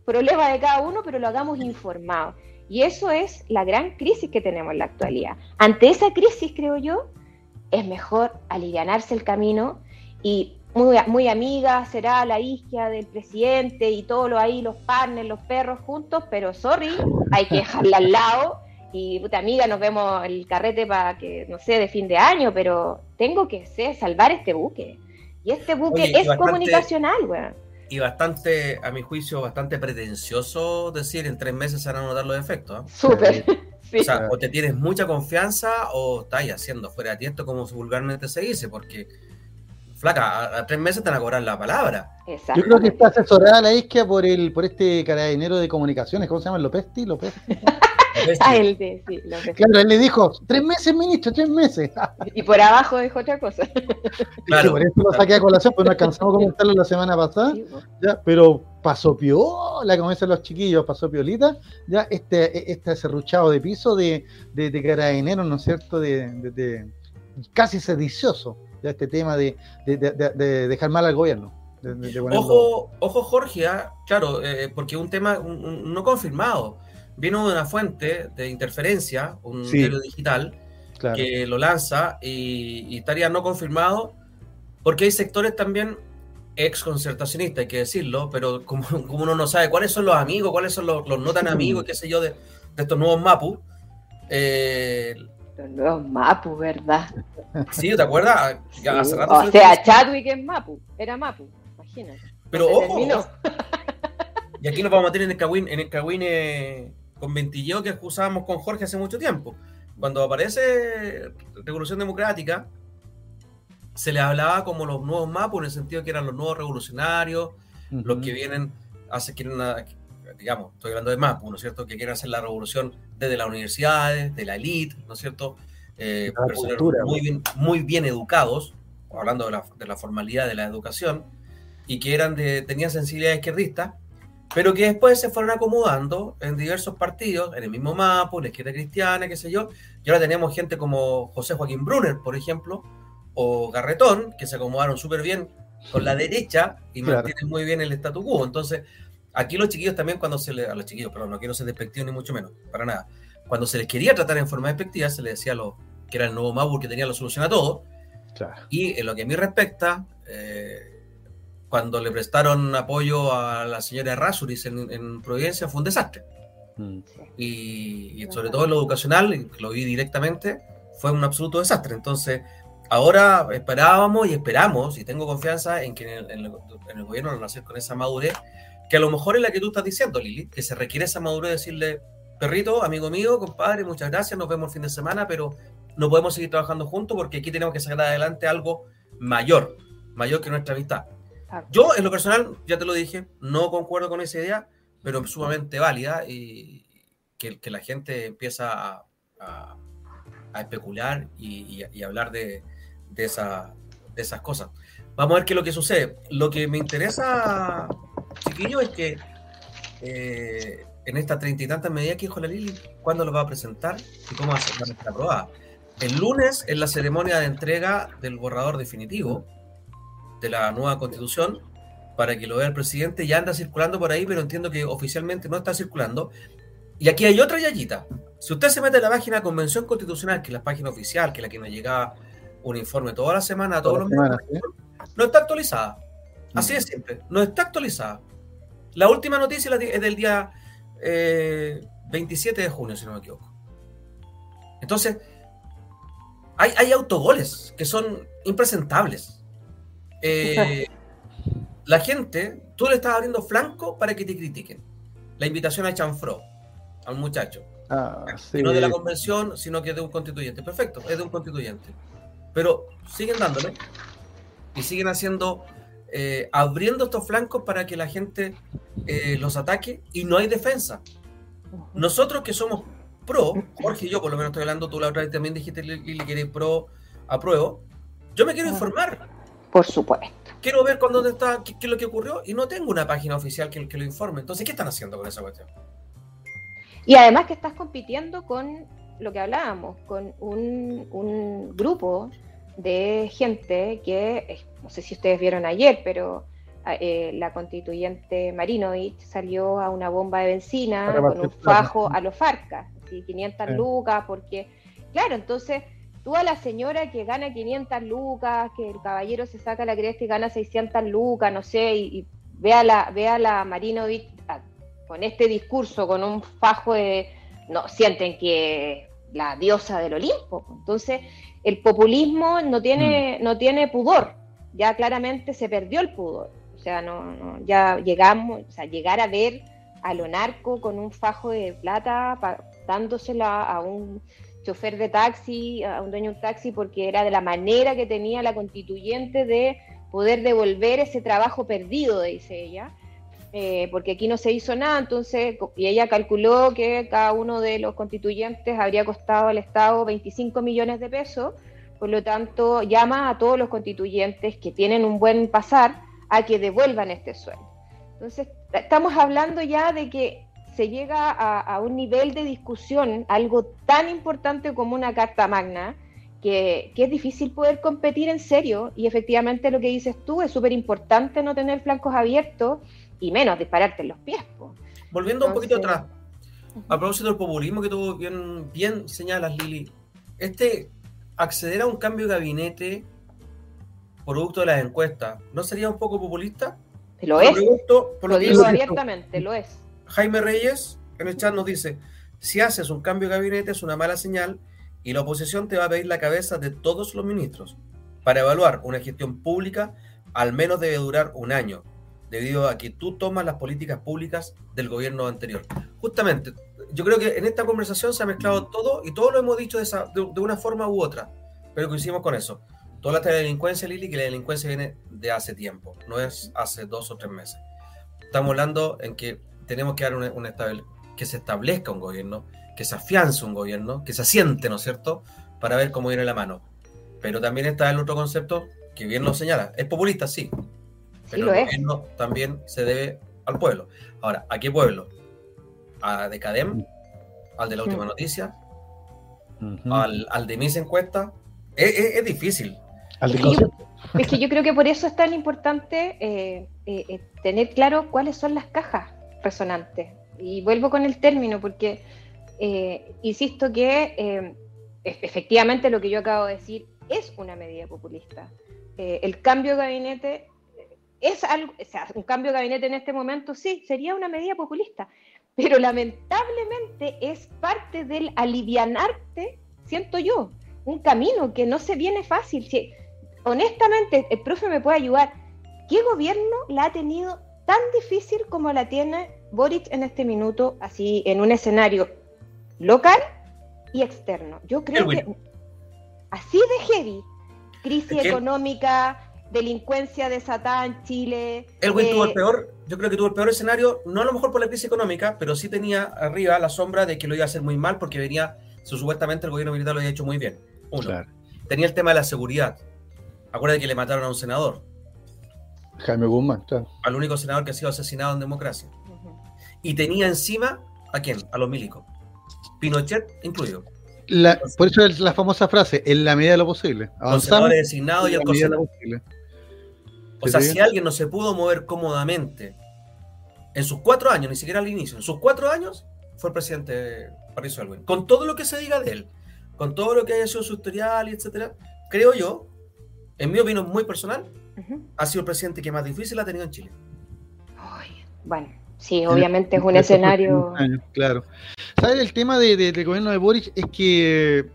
problema de cada uno, pero lo hagamos informado. Y eso es la gran crisis que tenemos en la actualidad. Ante esa crisis, creo yo, es mejor alivianarse el camino y muy, muy amiga será la hija del presidente y todos los ahí, los partners, los perros juntos, pero sorry, hay que dejarla al lado y puta amiga, nos vemos el carrete para que, no sé, de fin de año, pero tengo que sé, salvar este buque. Y este buque es comunicacional, weón y bastante, a mi juicio, bastante pretencioso decir en tres meses se van a notar los efectos. ¿eh? Súper. O sea, o te tienes mucha confianza o estás haciendo fuera de tiempo como vulgarmente se dice, porque flaca, a, tres meses te van a cobrar la palabra. Yo creo que está asesorada la isquia por el, por este carabinero de comunicaciones, ¿cómo se llama? Lopesti, Lopesti. Ah, él, sí, Claro, él le dijo, tres meses, ministro, tres meses. y por abajo dijo otra cosa. Claro, por eso lo saqué a colación, pues no alcanzamos a comentarlo la semana pasada, ya, pero pasó piola, como dicen los chiquillos, pasó piolita, ya este, este serruchado de piso de, de, de carabineros, ¿no es cierto?, de, de, casi sedicioso, ya este tema de, dejar mal al gobierno. Ojo, ojo Jorge, ¿ah? claro, eh, porque un tema no confirmado vino de una fuente de interferencia, un diario digital, que lo lanza y, estaría no confirmado, porque hay sectores también ex concertacionistas, hay que decirlo, pero como, como, uno no sabe cuáles son los amigos, cuáles son los, no tan amigos, qué sé yo, de, estos nuevos Mapu. Eh, los nuevos Mapu, ¿verdad? Sí, ¿te acuerdas? o sea, Chadwick es Mapu, era Mapu, imagínate. Pero ojo, y aquí nos vamos a meter en el Kawin, en el Kawin eh, con Ventilleo que usábamos con Jorge hace mucho tiempo. Cuando aparece Revolución Democrática, se le hablaba como los nuevos mapos, en el sentido que eran los nuevos revolucionarios, los que vienen, hace, quieren, digamos, estoy hablando de más, ¿no es cierto?, que quieren hacer la revolución desde las universidades, de la élite, ¿no es cierto?, eh, personas muy bien, muy bien educados, hablando de la, de la, formalidad de la educación, y que eran de, tenían sensibilidad izquierdista, pero que después se fueron acomodando en diversos partidos, en el mismo MAPO, en la izquierda cristiana, qué sé yo, y ahora tenemos gente como José Joaquín Brunner, por ejemplo, o Garretón, que se acomodaron súper bien con la derecha y mantienen muy bien el statu quo. Entonces, aquí los chiquillos también cuando se les, a los chiquillos, perdón, no quiero ser despectivo ni mucho menos, para nada. Cuando se les quería tratar en forma despectiva, se les decía lo, que era el nuevo Mabur que tenía la solución a todo. Y en lo que a mí respecta, eh, cuando le prestaron apoyo a la señora Rasuris en, Providencia fue un desastre. Mm. Y, sobre todo en lo educacional, lo vi directamente, fue un absoluto desastre. Entonces, ahora esperábamos y esperamos, y tengo confianza en que en el, gobierno van a hacer con esa madurez, que a lo mejor es la que tú estás diciendo, Lili, que se requiere esa madurez de decirle, perrito, amigo mío, compadre, muchas gracias, nos vemos el fin de semana, pero no podemos seguir trabajando juntos porque aquí tenemos que sacar adelante algo mayor, mayor que nuestra amistad. Yo, en lo personal, ya te lo dije, no concuerdo con esa idea, pero sumamente válida y que, la gente empieza a, especular y, hablar de, de, esas cosas. Vamos a ver qué es lo que sucede. Lo que me interesa, chiquillo, es que eh, en estas treinta y tantas medidas que dijo la Lili, ¿cuándo lo va a presentar y cómo va a ser aprobada? El lunes es la ceremonia de entrega del borrador definitivo de la nueva constitución para que lo vea el presidente. Ya anda circulando por ahí, pero entiendo que oficialmente no está circulando. Y aquí hay otra yayita. Si usted se mete en la página Convención Constitucional, que es la página oficial, que es la que nos llega un informe toda la semana, todos los meses, no está actualizada. Así de simple, no está actualizada. La última noticia es del día 27 eh, de junio, si no me equivoco. Entonces, hay, hay autogoles que son impresentables. Eh, la gente, tú le estás abriendo flanco para que te critiquen. La invitación a Chanfro, al muchacho. Ah, no de la convención, sino que de un constituyente. Perfecto, es de un constituyente. Pero siguen dándole y siguen haciendo, eh, abriendo estos flancos para que la gente eh, los ataque y no hay defensa. Nosotros que somos pro, Jorge y yo por lo menos estoy hablando, tú la otra vez también dijiste, Lili, que eres pro, apruebo. Yo me quiero informar. Por supuesto. Quiero ver cuándo está, qué, es lo que ocurrió y no tengo una página oficial que, que lo informe. Entonces, ¿qué están haciendo con esa cuestión? Y además que estás compitiendo con lo que hablábamos, con un, un grupo de gente que, no sé si ustedes vieron ayer, pero eh, la constituyente Marinovich salió a una bomba de benzina con un fajo a los Farcas, 500 lucas, porque, claro, entonces tú a la señora que gana 500 lucas, que el caballero se saca la cresta y gana 600 lucas, no sé, y, ve a la, ve a la Marinovich ah, con este discurso, con un fajo de, no, sienten que la diosa del Olimpo. Entonces, el populismo no tiene, mm. no tiene pudor, ya claramente se perdió el pudor. O sea, no, ya llegamos, o sea, llegar a ver a lo narco con un fajo de plata dándosela a un chofer de taxi, a un dueño de un taxi, porque era de la manera que tenía la constituyente de poder devolver ese trabajo perdido, dice ella, eh, porque aquí no se hizo nada, entonces, y ella calculó que cada uno de los constituyentes habría costado al Estado 25 millones de pesos, por lo tanto, llama a todos los constituyentes que tienen un buen pasar a que devuelvan este sueldo. Entonces, estamos hablando ya de que se llega a, un nivel de discusión, algo tan importante como una carta magna, que, es difícil poder competir en serio. Y efectivamente lo que dices tú es súper importante no tener flancos abiertos y menos dispararte en los pies. Volviendo un poquito atrás, a propósito del populismo que tú bien, bien señalas, Lili, este acceder a un cambio de gabinete producto de las encuestas, ¿no sería un poco populista? Lo es. lo digo abiertamente, lo es. Jaime Reyes en el chat nos dice, si haces un cambio de gabinete es una mala señal y la oposición te va a pedir la cabeza de todos los ministros. Para evaluar una gestión pública, al menos debe durar un año, debido a que tú tomas las políticas públicas del gobierno anterior. Justamente, yo creo que en esta conversación se ha mezclado todo y todo lo hemos dicho de, esa, de, una forma u otra, pero coincidimos con eso. Toda la delincuencia, Lili, que la delincuencia viene de hace tiempo, no es hace dos o tres meses. estamos hablando en que tenemos que dar una, una que se establezca un gobierno, que se afiance un gobierno, que se asiente, ¿no es cierto?, para ver cómo viene la mano. Pero también está el otro concepto que bien lo señala. Es populista, sí. Pero el gobierno también se debe al pueblo. Ahora, ¿a qué pueblo? ¿A Decadem? ¿Al de la última noticia? al, de mis encuestas? Es, difícil. es que yo creo que por eso es tan importante eh, eh, eh, tener claro cuáles son las cajas resonantes. Y vuelvo con el término, porque insisto que efectivamente lo que yo acabo de decir es una medida populista. el cambio de gabinete es algo, o sea, un cambio de gabinete en este momento, sí, sería una medida populista, pero lamentablemente es parte del alivianarte, siento yo, un camino que no se viene fácil. Si, honestamente, el profe me puede ayudar. ¿Qué gobierno la ha tenido tan difícil como la tiene Boric en este minuto, así en un escenario local y externo? Yo creo que así de heavy, crisis económica, delincuencia desatada en Chile. Elwin tuvo el peor, yo creo que tuvo el peor escenario, no a lo mejor por la crisis económica, pero sí tenía arriba la sombra de que lo iba a hacer muy mal porque venía, supuestamente el gobierno militar lo había hecho muy bien. Uno. Tenía el tema de la seguridad. Acuérdate que le mataron a un senador. Jaime Guzmán, claro. Al único senador que ha sido asesinado en democracia. Y tenía encima, ¿a quién? A los milicos. Pinochet incluido. por eso es la famosa frase, en la medida de lo posible. Los senadores designados y el consejo. O sea, si alguien no se pudo mover cómodamente en sus cuatro años, ni siquiera al inicio, en sus cuatro años, fue el presidente Patricio Alwin. Con todo lo que se diga de él, con todo lo que haya sido su historial y etcétera, creo yo, en mi opinión muy personal, ha sido el presidente que más difícil ha tenido en Chile. bueno, sí, obviamente es un escenario. Claro. ¿Sabes? El tema del gobierno de Boric es que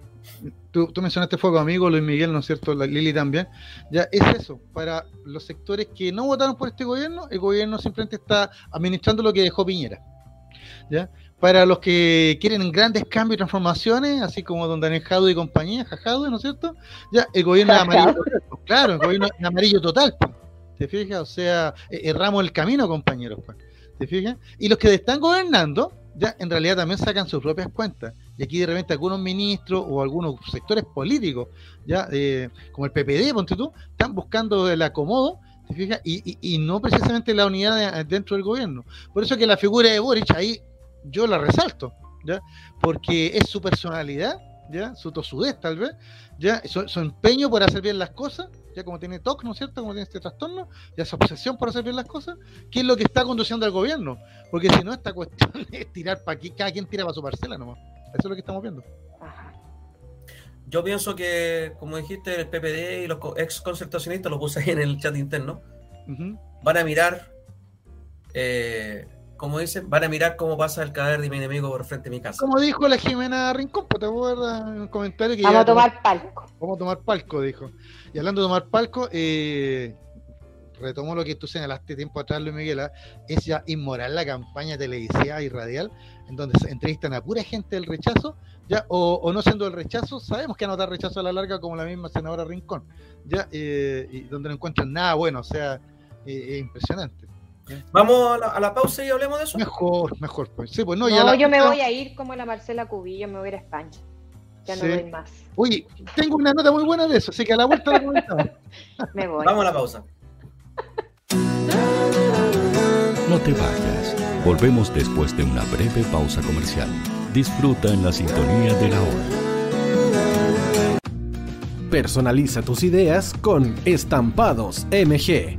tú, mencionaste Fuego Amigo, Luis Miguel, ¿no es cierto? La Lili también. Ya es eso, para los sectores que no votaron por este gobierno, el gobierno simplemente está administrando lo que dejó Piñera. ¿Ya? Para los que quieren grandes cambios y transformaciones, así como Don Daniel Jado y compañía, Jajado, ¿no es cierto? Ya, el gobierno es amarillo. claro, el gobierno es amarillo total. ¿Te fijas? O sea, e, erramos el camino, compañeros. ¿Te fijas? Y los que están gobernando, ya en realidad también sacan sus propias cuentas. Y aquí de repente algunos ministros o algunos sectores políticos, ya eh, como el PPD, ponte tú, están buscando el acomodo, ¿te fijas? Y, no precisamente la unidad dentro del gobierno. Por eso que la figura de Boric ahí yo la resalto, ¿ya? Porque es su personalidad, ¿ya? Su tosudez tal vez, ¿ya? Su, empeño por hacer bien las cosas, ya como tiene TOC, ¿no es cierto? Como tiene este trastorno, ya esa obsesión por hacer bien las cosas, ¿qué es lo que está conduciendo al gobierno? Porque si no, esta cuestión es tirar para aquí, cada quien tira para su parcela nomás. Eso es lo que estamos viendo. Yo pienso que, como dijiste, el PPD y los ex concertacionistas, lo puse ahí en el chat interno, van a mirar eh, como dicen, van a mirar cómo pasa el cadáver de mi enemigo por frente a mi casa. Como dijo la Jimena Rincón, pues, te acuerdas en un comentario que. Vamos a tomar palco. Vamos a tomar palco, dijo. Y hablando de tomar palco, eh, retomo lo que tú señalaste tiempo atrás, Luis Miguel, ¿ah? es ya inmoral la campaña televisiva y radial, en donde se entrevistan a pura gente del rechazo, ya, o, no siendo el rechazo, sabemos que anotar rechazo a la larga como la misma senadora Rincón, ya, eh, y donde no encuentran nada bueno, o sea, eh, es impresionante. Vamos a la, pausa y hablemos de eso. Mejor, mejor. Pues. Sí, pues no, no yo me voy a ir como la Marcela Cubillo, me voy a ir a España. Ya no voy más. Oye, tengo una nota muy buena de eso, así que a la vuelta la comentamos. me voy. Vamos a la pausa. No te vayas. Volvemos después de una breve pausa comercial. Disfruta en la sintonía de la hora. Personaliza tus ideas con Estampados MG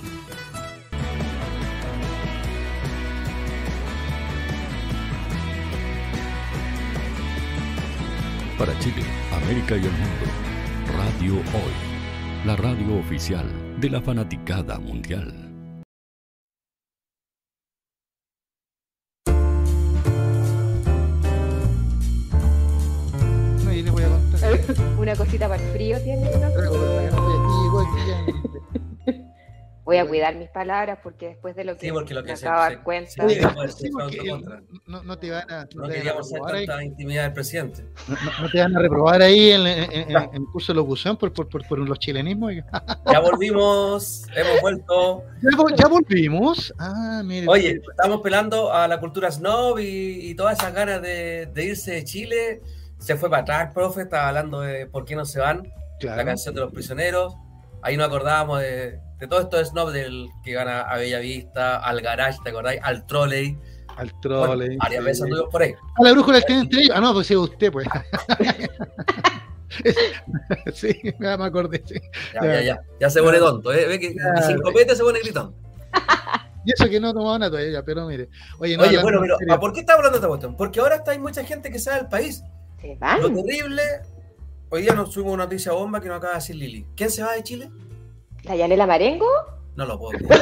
Para Chile, América y el mundo, Radio Hoy, la radio oficial de la fanaticada mundial. No. Una cosita para el frío tiene. Voy a cuidar mis palabras porque después de lo que, Sí, porque lo que me se- acabo de se- dar cuenta. se Sí, autocontra. no, no te van a, No te queríamos ahí, tanta intimidad del presidente. no, te van a reprobar ahí en, en- en- en el curso de locución por, por, por, por los chilenismos. Ya volvimos, hemos vuelto. Ya, vol- ya volvimos. Ah, mire. Oye, estamos pelando a la cultura snob y, y todas esas ganas de, de irse de Chile. Se fue para atrás profe, estaba hablando de por qué no se van, Claro. la canción de los prisioneros. Ahí nos acordábamos de, de todo esto de snob del que gana a Bellavista, al Garage, ¿te acordáis? Al Trolley. Al Trolley. Bueno, varias sí. veces anduvimos por ahí. A la brújula del teniente ellos. Ah, no, pues sí, usted, pues. sí, me acordé. Sí. Ya, ya, ya, ya, se pone tonto. ¿eh? Ve que claro. sin copete se pone gritón. Y eso que no tomaba nada todavía, pero mire. Oye, no Oye bueno, pero ¿por qué está hablando de esta cuestión? Porque ahora está, hay mucha gente que sale del país. Se van. Lo terrible, hoy día nos subimos una noticia bomba que nos acaba de decir Lili. ¿Quién se va de Chile? ¿La Yanela Marengo? No lo puedo creer.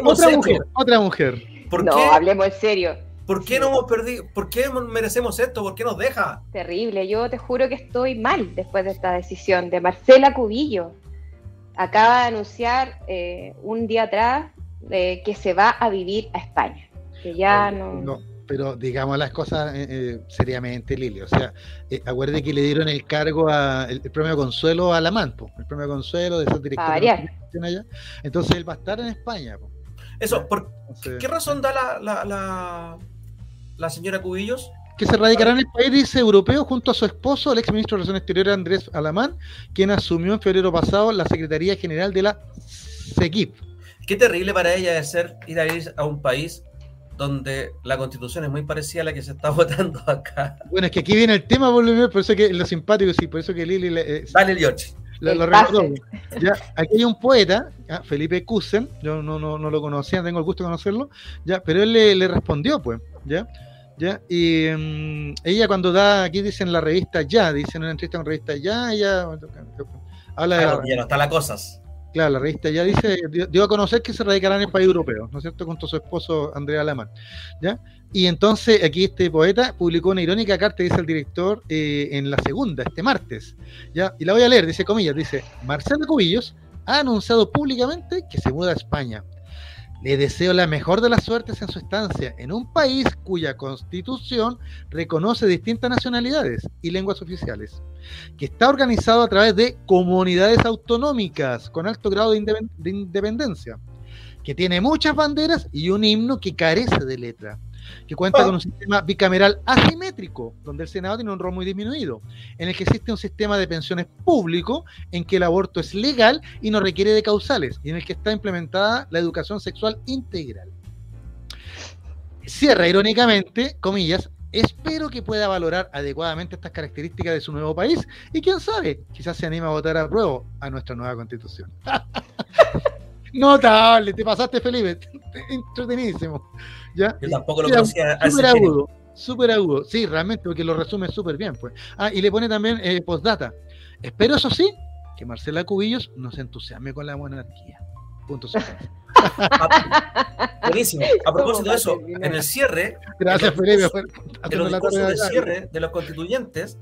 otra mujer, otra mujer. ¿Por no, qué? hablemos en serio. ¿Por qué no hemos perdido? ¿Por qué merecemos esto? ¿Por qué nos deja? Terrible, yo te juro que estoy mal después de esta decisión de Marcela Cubillo acaba de anunciar eh, un día atrás eh, que se va a vivir a España. Que ya no... no pero digamos las cosas eh, seriamente, Lili. O sea, acuerde que le dieron el cargo a el, premio Consuelo a la el premio Consuelo de ser director allá. Entonces él va a estar en España. Eso, ¿por qué razón da la, la, la, la señora Cubillos? que se radicará en el país europeo junto a su esposo, el ex ministro de Relaciones Exteriores Andrés Alamán, quien asumió en febrero pasado la Secretaría General de la SEGIP. Qué terrible para ella de ser ir a ir a un país donde la constitución es muy parecida a la que se está votando acá. Bueno, es que aquí viene el tema, por eso que lo simpático, sí, por eso que Lili... Le, eh, Dale, George. Lo, lo recordó. Ya, aquí hay un poeta, Felipe Cusen, yo no, no, no, lo conocía, tengo el gusto de conocerlo, ya, pero él le, le respondió, pues, ¿ya? ¿ya? Y um, ella cuando da, aquí dicen la revista Ya, dicen en una entrevista con revista Ya, ella habla claro, de... Ya no está la cosas. Claro, la revista Ya dice, dio, a conocer que se radicará en el país europeo, ¿no es cierto?, junto a su esposo Andrea Lamar, ¿ya? Y entonces aquí este poeta publicó una irónica carta, dice el director, eh, en la segunda, este martes, ¿ya? Y la voy a leer, dice comillas, dice, Marcelo Cubillos ha anunciado públicamente que se muda a España le deseo la mejor de las suertes en su estancia en un país cuya constitución reconoce distintas nacionalidades y lenguas oficiales, que está organizado a través de comunidades autonómicas con alto grado de, independencia, que tiene muchas banderas y un himno que carece de letra, que cuenta con un sistema bicameral asimétrico, donde el Senado tiene un rol muy disminuido, en el que existe un sistema de pensiones público, en que el aborto es legal y no requiere de causales, y en el que está implementada la educación sexual integral. Cierra irónicamente, comillas, espero que pueda valorar adecuadamente estas características de su nuevo país y quién sabe, quizás se anime a votar a prueba a nuestra nueva constitución. Notable, te pasaste Felipe, entretenidísimo. ¿Ya? Yo tampoco lo conocía. Súper agudo, súper agudo. Sí, realmente, porque lo resume súper bien. Pues. Ah, y le pone también eh, postdata. Espero, eso sí, que Marcela Cubillos nos entusiasme con la monarquía. Punto Buenísimo. A propósito de eso, en el cierre. Gracias, Felipe. En los discursos de cierre de los constituyentes,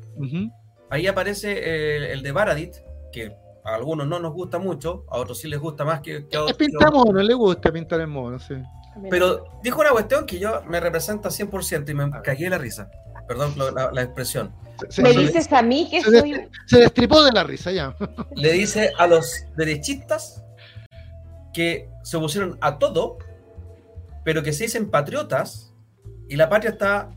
ahí aparece el, el de Baradit, que a algunos no nos gusta mucho, a otros sí les gusta más que, a otros. Pinta mono, le gusta pintar el mono, sí. Pero dijo una cuestión que yo me representa 100% y me cagué la risa. Perdón la, expresión. me dices a mí que soy. se destripó de la risa ya. Le dice a los derechistas que se opusieron a todo, pero que se dicen patriotas y la patria está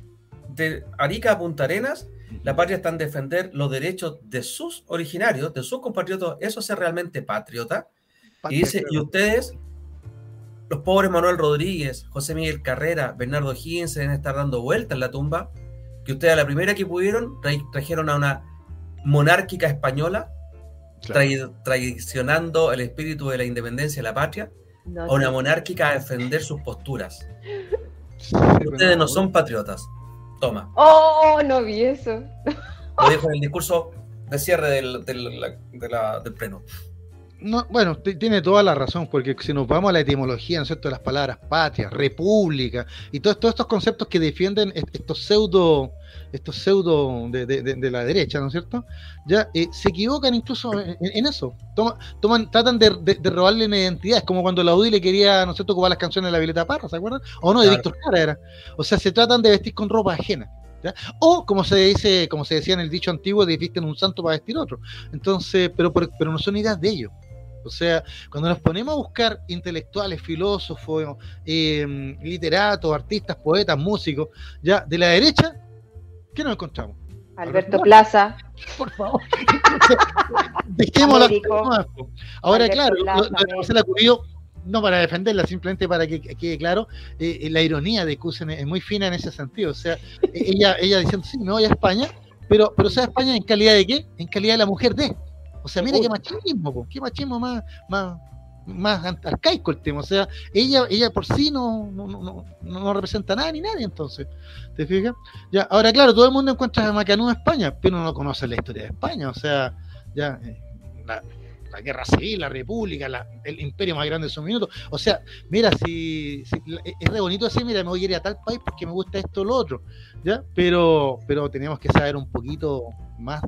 de Arica a Punta Arenas la patria está en defender los derechos de sus originarios, de sus compatriotas. Eso es realmente patriota. y dice, y ustedes, los pobres Manuel Rodríguez, José Miguel Carrera, Bernardo Higgins, deben estar dando vueltas en la tumba. Que ustedes a la primera que pudieron trajeron a una monárquica española, traicionando el espíritu de la independencia de la patria, a una monárquica a defender sus posturas. ustedes no son patriotas. Toma. Oh, no vi eso. Lo dijo en el discurso de cierre del, del, pleno. No, bueno, tiene toda la razón, porque si nos vamos a la etimología, ¿no es cierto?, de las palabras patria, república, y todos, todos estos conceptos que defienden estos pseudo estos pseudo de, la derecha, ¿no es cierto? Ya eh, se equivocan incluso en, eso. toman, tratan de, robarle una identidad. Es como cuando la UDI le quería, ¿no es cierto?, ocupar las canciones de la Violeta Parra, ¿se acuerdan? O no, de Víctor Jara era. O sea, se tratan de vestir con ropa ajena. O como se dice, como se decía en el dicho antiguo, de visten un santo para vestir otro. Entonces, pero, pero, no son ideas de ellos. O sea, cuando nos ponemos a buscar intelectuales, filósofos, eh, literatos, artistas, poetas, músicos, ya de la derecha, ¿Qué nos encontramos? Alberto Plaza. Por favor. Dejémosla. Ahora, claro, Marcela Cubillo, no para defenderla, simplemente para que quede claro, eh, eh, la ironía de Cusen es muy fina en ese sentido. O sea, e-, ella, ella diciendo, sí, me voy a España, pero, pero sea España en calidad de qué? En calidad de la mujer de. O sea, mira qué machismo, po, qué machismo más, más, más arcaico el tema. O sea, ella, ella por sí no, no, no, no representa nada ni nadie, entonces. ¿Te fijas? Ya, ahora, claro, todo el mundo encuentra a Macanú en España, pero no conoce la historia de España. O sea, ya. Eh, la, la guerra civil, la república, la, el imperio más grande de su minuto. O sea, mira, si, si, es re bonito así, mira, me voy a ir a tal país porque me gusta esto o lo otro, ¿ya? Pero, pero tenemos que saber un poquito más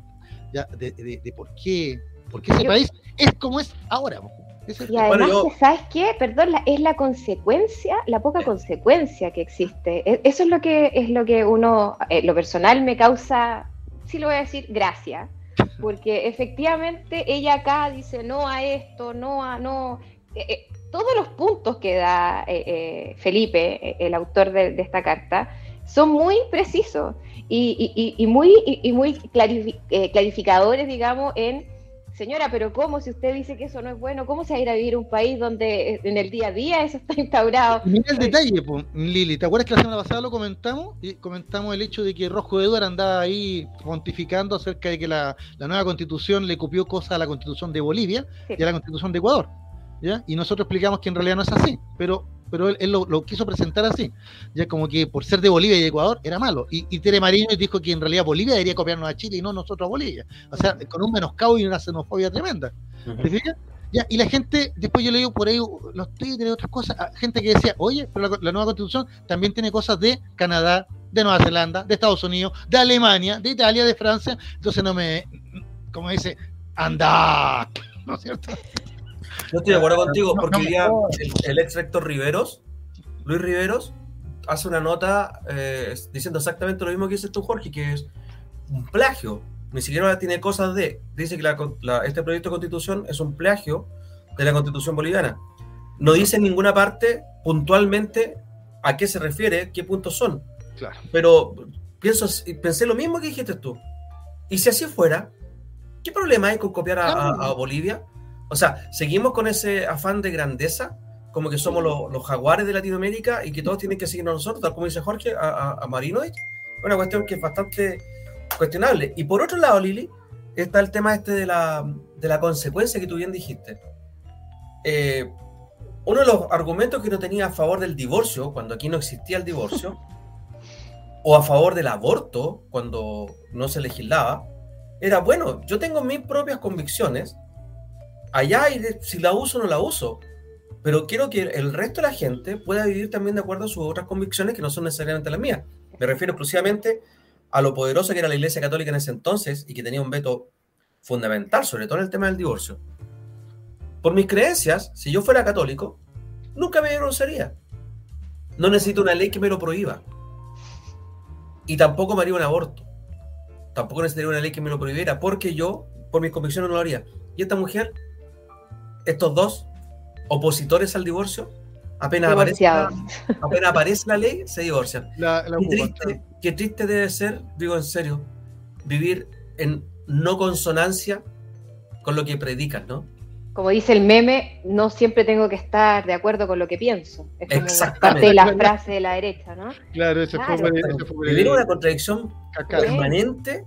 ya, de, de, de por qué, por qué ese Yo, país es como es ahora. y además, bueno, yo... ¿sabes qué? Perdón, la, es la consecuencia, la poca consecuencia que existe. E, eso es lo que es lo que uno, eh, lo personal me causa, sí lo voy a decir, gracia porque efectivamente ella acá dice no a esto, no a no. Eh, eh, todos los puntos que da eh, eh Felipe, eh, el autor de, de, esta carta, son muy precisos y, y, y muy, y, muy clarificadores, digamos, en señora, pero ¿cómo? Si usted dice que eso no es bueno, ¿cómo se va a ir a vivir un país donde en el día a día eso está instaurado? Mira el detalle, pues, Lili, ¿te acuerdas que la semana pasada lo comentamos? Y comentamos el hecho de que Rojo Eduardo andaba ahí pontificando acerca de que la, la, nueva constitución le copió cosas a la constitución de Bolivia sí. y a la constitución de Ecuador. ¿Ya? Y nosotros explicamos que en realidad no es así, pero pero él, él lo, lo, quiso presentar así, ya como que por ser de Bolivia y de Ecuador era malo. Y, y Tere Mariño dijo que en realidad Bolivia debería copiarnos a Chile y no nosotros a Bolivia. O sea, con un menoscabo y una xenofobia tremenda. Uh -huh. ¿Te fijas? Ya, y la gente, después yo leí por ahí los Twitter y otras cosas, gente que decía, oye, pero la, la, nueva constitución también tiene cosas de Canadá, de Nueva Zelanda, de Estados Unidos, de Alemania, de Italia, de Francia, entonces no me, como dice, anda, ¿no es cierto? Yo estoy de acuerdo contigo, porque no, no, ya el, el, ex rector Riveros, Luis Riveros, hace una nota eh, diciendo exactamente lo mismo que dices tú, Jorge, que es un plagio. Ni siquiera tiene cosas de. Dice que la, la, este proyecto de constitución es un plagio de la constitución boliviana. No dice en ninguna parte puntualmente a qué se refiere, qué puntos son. Claro. Pero pienso, pensé lo mismo que dijiste tú. Y si así fuera, ¿qué problema hay con copiar a, a, a Bolivia? O sea, seguimos con ese afán de grandeza, como que somos los, los, jaguares de Latinoamérica y que todos tienen que seguirnos nosotros, tal como dice Jorge, a, a, a. Una cuestión que es bastante cuestionable. Y por otro lado, Lili, está el tema este de la, de la consecuencia que tú bien dijiste. Eh, uno de los argumentos que no tenía a favor del divorcio, cuando aquí no existía el divorcio, o a favor del aborto, cuando no se legislaba, era, bueno, yo tengo mis propias convicciones, allá y si la uso o no la uso. Pero quiero que el resto de la gente pueda vivir también de acuerdo a sus otras convicciones que no son necesariamente las mías. Me refiero exclusivamente a lo poderosa que era la Iglesia Católica en ese entonces y que tenía un veto fundamental, sobre todo en el tema del divorcio. Por mis creencias, si yo fuera católico, nunca me divorciaría. No necesito una ley que me lo prohíba. Y tampoco me haría un aborto. Tampoco necesitaría una ley que me lo prohibiera, porque yo, por mis convicciones, no lo haría. Y esta mujer estos dos opositores al divorcio, apenas aparece, la, apenas aparece la ley, se divorcian. La, la qué, triste, qué triste debe ser, digo en serio, vivir en no consonancia con lo que predican, ¿no? Como dice el meme, no siempre tengo que estar de acuerdo con lo que pienso. Es como parte de la frase de la derecha, ¿no? Claro, eso claro. fue, fue Vivir una contradicción permanente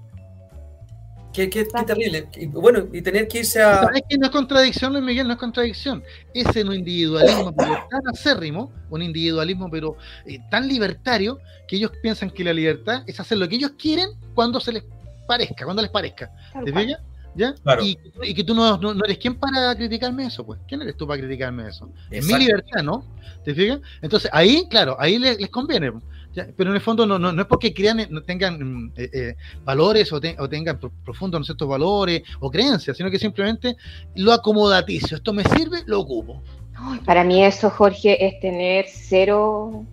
Qué, qué, qué, terrible. Y, bueno, y tener que irse a. ¿Sabes que no es contradicción, Luis Miguel? No es contradicción. Ese un individualismo pero tan acérrimo, un individualismo pero eh, tan libertario, que ellos piensan que la libertad es hacer lo que ellos quieren cuando se les parezca, cuando les parezca. ¿Te fijas? ¿Ya? Claro. Y, y, que tú no, no, no, eres quien para criticarme eso, pues. ¿Quién eres tú para criticarme eso? Es mi libertad, ¿no? ¿Te fijas? Entonces, ahí, claro, ahí les, les conviene. Pero en el fondo no, no, no es porque crean, no tengan eh, eh, valores o, o, tengan profundos ¿no valores o creencias, sino que simplemente lo acomodaticio. Esto me sirve, lo ocupo. Para mí eso, Jorge, es tener cero,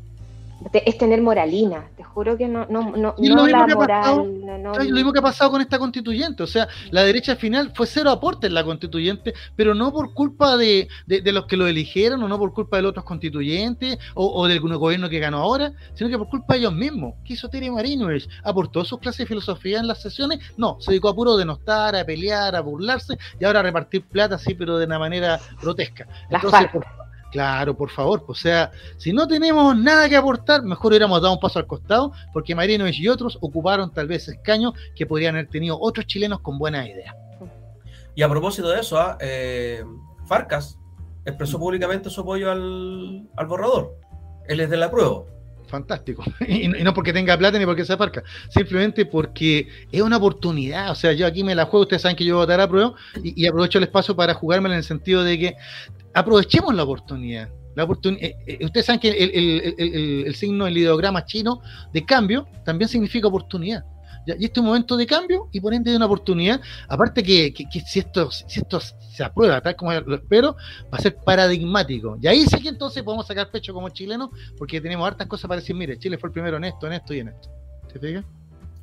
es tener moralina. Te juro que no, no, no, y no la moral. Pasado, no, no, lo mismo que ha pasado con esta constituyente. O sea, la derecha al final fue cero aporte en la constituyente, pero no por culpa de, de, de los que lo eligieron o no por culpa de los otros constituyentes o, o, del gobierno que ganó ahora, sino que por culpa de ellos mismos. ¿Qué hizo Tere Marinovich? ¿Aportó sus clases de filosofía en las sesiones? No, se dedicó a puro denostar, a pelear, a burlarse y ahora a repartir plata así, pero de una manera grotesca. Entonces, por, Claro, por favor. O sea, si no tenemos nada que aportar, mejor hubiéramos dado un paso al costado, porque Marinovich y otros ocuparon tal vez escaños que podrían haber tenido otros chilenos con buenas ideas. Y a propósito de eso, ¿ah? eh, Farcas expresó mm. públicamente su apoyo al, al borrador. Él es de la prueba fantástico. Y, no porque tenga plata ni porque sea parca, simplemente porque es una oportunidad. O sea, yo aquí me la juego, ustedes saben que yo voy a votar a prueba y, aprovecho el espacio para jugármela en el sentido de que aprovechemos la oportunidad. La eh, eh, ustedes saben que el, el, signo, el ideograma chino de cambio también significa oportunidad. Y este es un momento de cambio y por ende de una oportunidad. Aparte que, si, esto, si esto se aprueba tal como lo espero, va a ser paradigmático. Y ahí sí que entonces podemos sacar pecho como chilenos porque tenemos hartas cosas para decir, mire, Chile fue el primero en esto, en esto y en esto. ¿Se fija?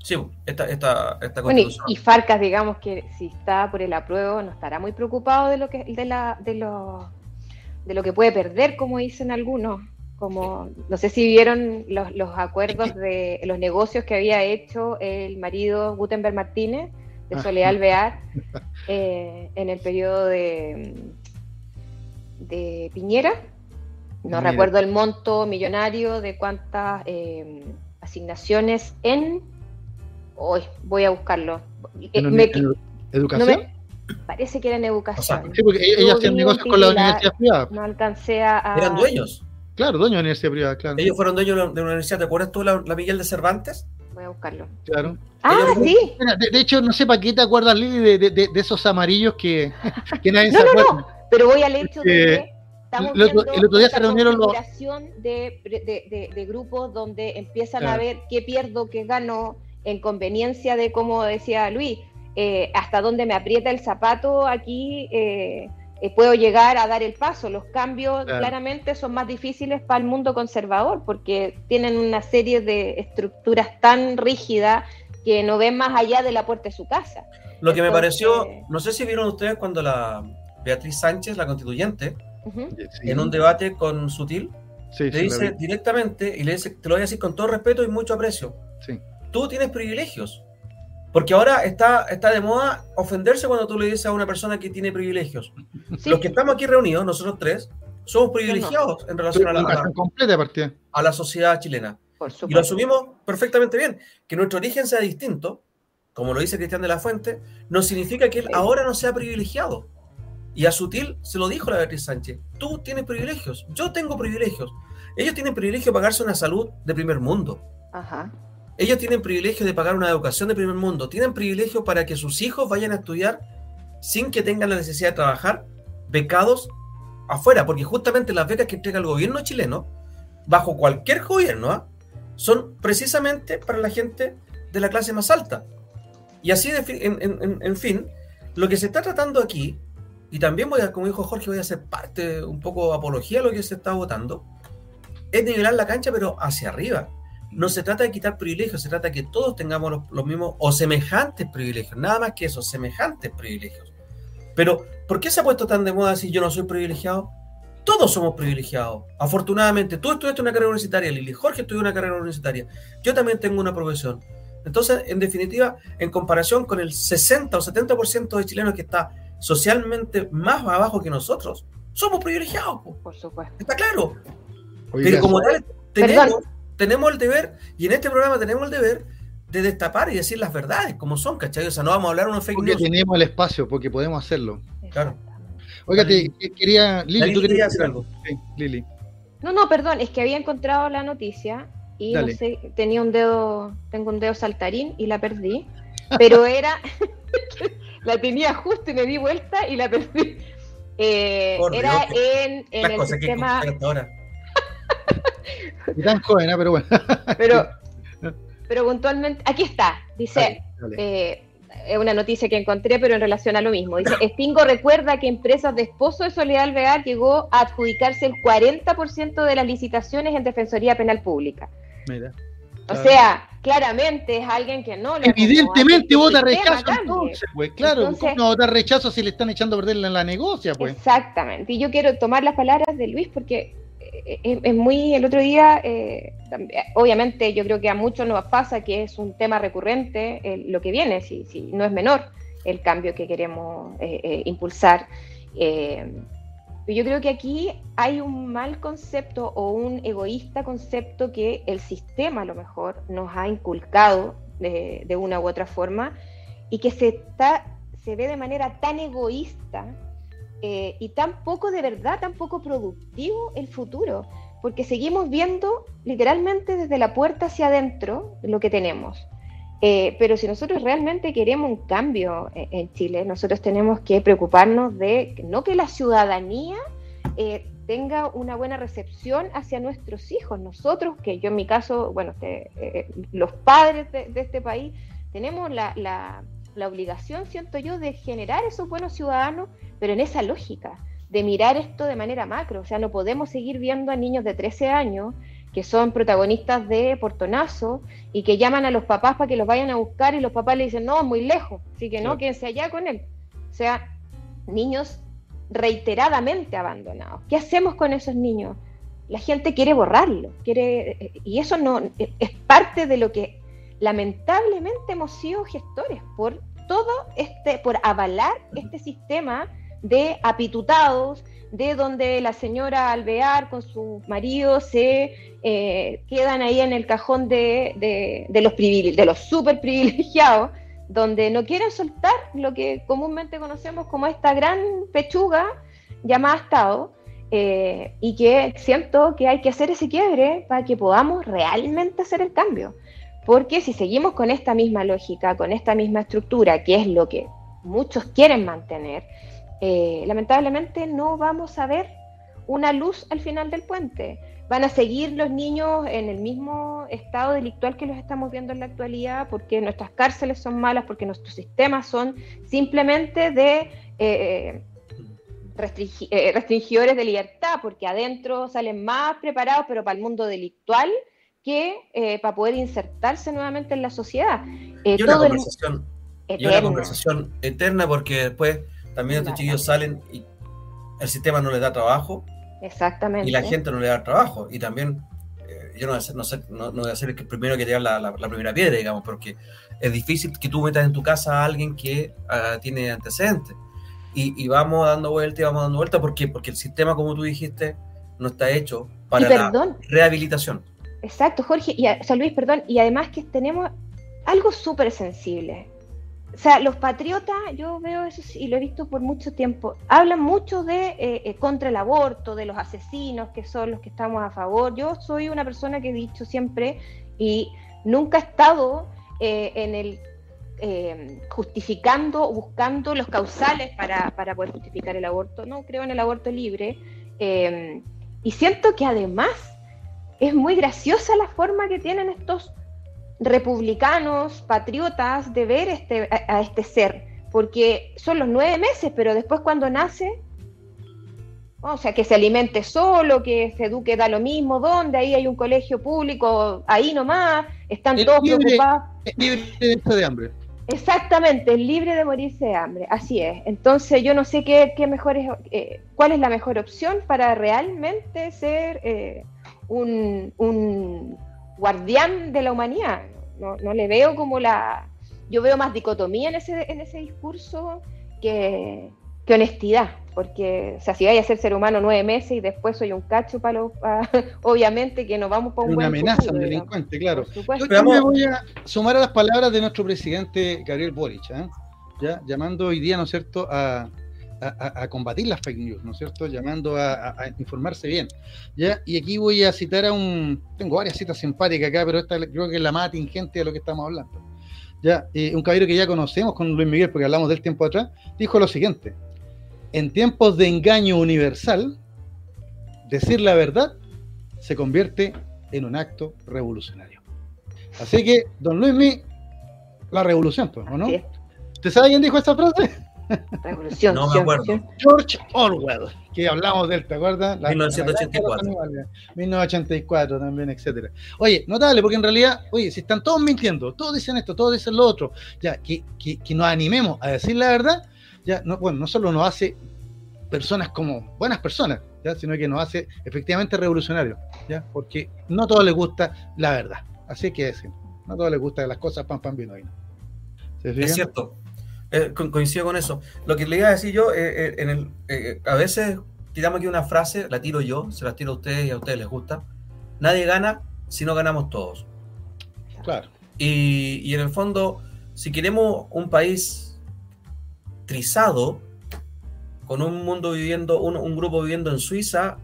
Sí, esta, esta, esta y, Farcas, digamos que si está por el apruebo, no estará muy preocupado de lo que de la de lo, de lo que puede perder, como dicen algunos como no sé si vieron los, los, acuerdos de los negocios que había hecho el marido Gutenberg Martínez de ah. Soledad Alvear eh, en el periodo de, de Piñera. No recuerdo el monto millonario de cuántas eh, asignaciones en. Hoy voy a buscarlo. Eh, ¿Educación? Parece que era en educación. sí, porque ellas hacían negocios con la universidad privada. No alcancé a. Eran dueños. Claro, dueño de universidad privada, claro. Ellos fueron dueños de la universidad. ¿Te acuerdas tú la, la Miguel de Cervantes? Voy a buscarlo. Claro. Ah, sí. De, hecho, no sé para qué te acuerdas, Lili, de, de, esos amarillos que, que nadie no, se acuerda. No, no, pero voy al hecho de que estamos el, otro, el otro día se reunieron los... De, de, de, grupos donde empiezan a ver qué pierdo, qué gano, en conveniencia de, como decía Luis, eh, hasta dónde me aprieta el zapato aquí. Eh, eh, puedo llegar a dar el paso. Los cambios claramente son más difíciles para el mundo conservador porque tienen una serie de estructuras tan rígidas que no ven más allá de la puerta de su casa. Lo que me pareció, no sé si vieron ustedes cuando la Beatriz Sánchez, la constituyente, en un debate con Sutil, le dice directamente, y le dice, te lo voy a decir con todo respeto y mucho aprecio, tú tienes privilegios, porque ahora está, está de moda ofenderse cuando tú le dices a una persona que tiene privilegios. Los que estamos aquí reunidos, nosotros tres, somos privilegiados en relación a la, completa a la sociedad chilena. y lo asumimos perfectamente bien. Que nuestro origen sea distinto, como lo dice Cristian de la Fuente, no significa que él ahora no sea privilegiado. Y a Sutil se lo dijo la Beatriz Sánchez, tú tienes privilegios, yo tengo privilegios. Ellos tienen privilegio de pagarse una salud de primer mundo. Ajá. Ellos tienen privilegio de pagar una educación de primer mundo, tienen privilegio para que sus hijos vayan a estudiar sin que tengan la necesidad de trabajar becados afuera, porque justamente las becas que entrega el gobierno chileno, bajo cualquier gobierno, ¿ah? son precisamente para la gente de la clase más alta. Y así, en, fin, lo que se está tratando aquí, y también voy a, como dijo Jorge, voy a hacer parte, un poco apología a lo que se está votando, es nivelar la cancha, pero hacia arriba no se trata de quitar privilegios, se trata de que todos tengamos los, mismos o semejantes privilegios, nada más que eso, semejantes privilegios. Pero, ¿por qué se ha puesto tan de moda si yo no soy privilegiado? Todos somos privilegiados. Afortunadamente, tú estudiaste una carrera universitaria, Lili, Jorge estudió una carrera universitaria, yo también tengo una profesión. Entonces, en definitiva, en comparación con el 60 o 70% de chilenos que está socialmente más abajo que nosotros, somos privilegiados. Por supuesto. Está claro. Pero como tal, tenemos tenemos el deber, y en este programa tenemos el deber de destapar y decir las verdades como son, ¿cachai? O sea, no vamos a hablar unos fake porque tenemos el espacio, porque podemos hacerlo. Claro. Oiga, quería. Lili, ¿tú querías decir algo? Sí, Lili. No, no, perdón, es que había encontrado la noticia y no sé, tenía un dedo, tengo un dedo saltarín y la perdí, pero era. la tenía justo y me di vuelta y la perdí. Eh, era en, en el sistema. Tan joven, ¿eh? pero bueno. pero, pero puntualmente, aquí está, dice, eh, es una noticia que encontré, pero en relación a lo mismo. Dice, Stingo recuerda que empresas de esposo de Soledad Alvear llegó a adjudicarse el 40% de las licitaciones en Defensoría Penal Pública. Mira. O sea, claramente es alguien que no le Evidentemente vota rechazo entonces, pues claro, no vota rechazo si le están echando a perder en la negocia, pues. Exactamente. Y yo quiero tomar las palabras de Luis porque es, muy, el otro día, eh, obviamente yo creo que a muchos nos pasa que es un tema recurrente lo que viene, si, no es menor el cambio que queremos eh, eh, impulsar. Yo creo que aquí hay un mal concepto o un egoísta concepto que el sistema a lo mejor nos ha inculcado de, de una u otra forma y que se, está, se ve de manera tan egoísta eh, y tan poco de verdad, tan poco productivo el futuro, porque seguimos viendo literalmente desde la puerta hacia adentro lo que tenemos. Eh, pero si nosotros realmente queremos un cambio en, Chile, nosotros tenemos que preocuparnos de no que la ciudadanía eh, tenga una buena recepción hacia nuestros hijos. Nosotros, que yo en mi caso, bueno, los padres de, este país, tenemos la obligación, siento yo, de generar esos buenos ciudadanos, pero en esa lógica, de mirar esto de manera macro. O sea, no podemos seguir viendo a niños de 13 años que son protagonistas de Portonazo y que llaman a los papás para que los vayan a buscar y los papás le dicen, no, muy lejos, así que no, quédense allá con él. O sea, niños reiteradamente abandonados. ¿Qué hacemos con esos niños? La gente quiere borrarlo, quiere, y eso no es parte de lo que lamentablemente hemos sido gestores por todo este, por avalar este sistema de apitutados, de donde la señora Alvear con su marido se eh, quedan ahí en el cajón de, de, los, de los super privilegiados, donde no quieren soltar lo que comúnmente conocemos como esta gran pechuga llamada Estado, eh, y que siento que hay que hacer ese quiebre para que podamos realmente hacer el cambio. Porque si seguimos con esta misma lógica, con esta misma estructura, que es lo que muchos quieren mantener, eh, lamentablemente no vamos a ver una luz al final del puente. Van a seguir los niños en el mismo estado delictual que los estamos viendo en la actualidad, porque nuestras cárceles son malas, porque nuestros sistemas son simplemente de eh, eh, restringidores de libertad, porque adentro salen más preparados, pero para el mundo delictual eh, para poder insertarse nuevamente en la sociedad. Eh, y, una conversación, una conversación eterna porque después también estos chiquillos salen y el sistema no les da trabajo. Exactamente. Y la gente no le da trabajo. Y también eh, yo no voy, a ser, no, sé, no, voy a ser el primero que te la, la, primera piedra, digamos, porque es difícil que tú metas en tu casa a alguien que uh, tiene antecedentes. Y, y, vamos dando vuelta y vamos dando vuelta. ¿Por qué? Porque el sistema, como tú dijiste, no está hecho para la rehabilitación. Exacto, Jorge, y a, Luis, perdón, y además que tenemos algo súper sensible. O sea, los patriotas, yo veo eso y lo he visto por mucho tiempo, hablan mucho de eh, eh, contra el aborto, de los asesinos, que son los que estamos a favor. Yo soy una persona que he dicho siempre y nunca he estado eh, en el justificando o buscando los causales para, para, poder justificar el aborto. No creo en el aborto libre. y siento que además es muy graciosa la forma que tienen estos republicanos, patriotas, de ver este, a, este ser, porque son los nueve meses, pero después cuando nace, o sea, que se alimente solo, que se eduque da lo mismo, donde ahí hay un colegio público, ahí nomás, están todos preocupados. Es libre de hambre. Exactamente, es libre de morirse de hambre, así es. Entonces yo no sé qué, qué mejor es, eh, cuál es la mejor opción para realmente ser... Eh, un, guardián de la humanidad. No, le veo como la... Yo veo más dicotomía en ese, en ese discurso que, honestidad, porque, o sea, si vaya a ser ser humano nueve meses y después soy un cacho para los, obviamente que nos vamos para un Una amenaza, un delincuente, claro. Yo me voy a sumar a las palabras de nuestro presidente Gabriel Boric, ¿eh? ¿Ya? llamando hoy día, ¿no es cierto?, a, a, combatir las fake news, ¿no es cierto? Llamando a, informarse bien. ¿ya? Y aquí voy a citar a un. Tengo varias citas simpáticas acá, pero esta creo que es la más atingente de lo que estamos hablando. ¿ya? un caballero que ya conocemos con Luis Miguel, porque hablamos del tiempo atrás, dijo lo siguiente: En tiempos de engaño universal, decir la verdad se convierte en un acto revolucionario. Así que, don Luis Miguel, la revolución, pues, ¿o no? ¿Usted sabe quién dijo esta frase? Revolución. No me acuerdo. George Orwell, que hablamos de él, ¿te acuerdas? 1984. 1984 también, etcétera. Oye, notable, porque en realidad, oye, si están todos mintiendo, todos dicen esto, todos dicen lo otro, ya, que, que, que nos animemos a decir la verdad, ya, no, bueno, no solo nos hace personas como buenas personas, ¿ya? sino que nos hace efectivamente revolucionarios, ¿ya? porque no a todos les gusta la verdad. Así que decir, no a todos les gusta las cosas pan, pan, vino, vino. Es cierto. Eh, coincido con eso. Lo que le iba a decir yo, eh, eh, en el, a veces tiramos aquí una frase, la tiro yo, se la tiro a ustedes y a ustedes les gusta. Nadie gana si no ganamos todos. Claro. Y, y en el fondo, si queremos un país trizado, con un mundo viviendo, un, un grupo viviendo en Suiza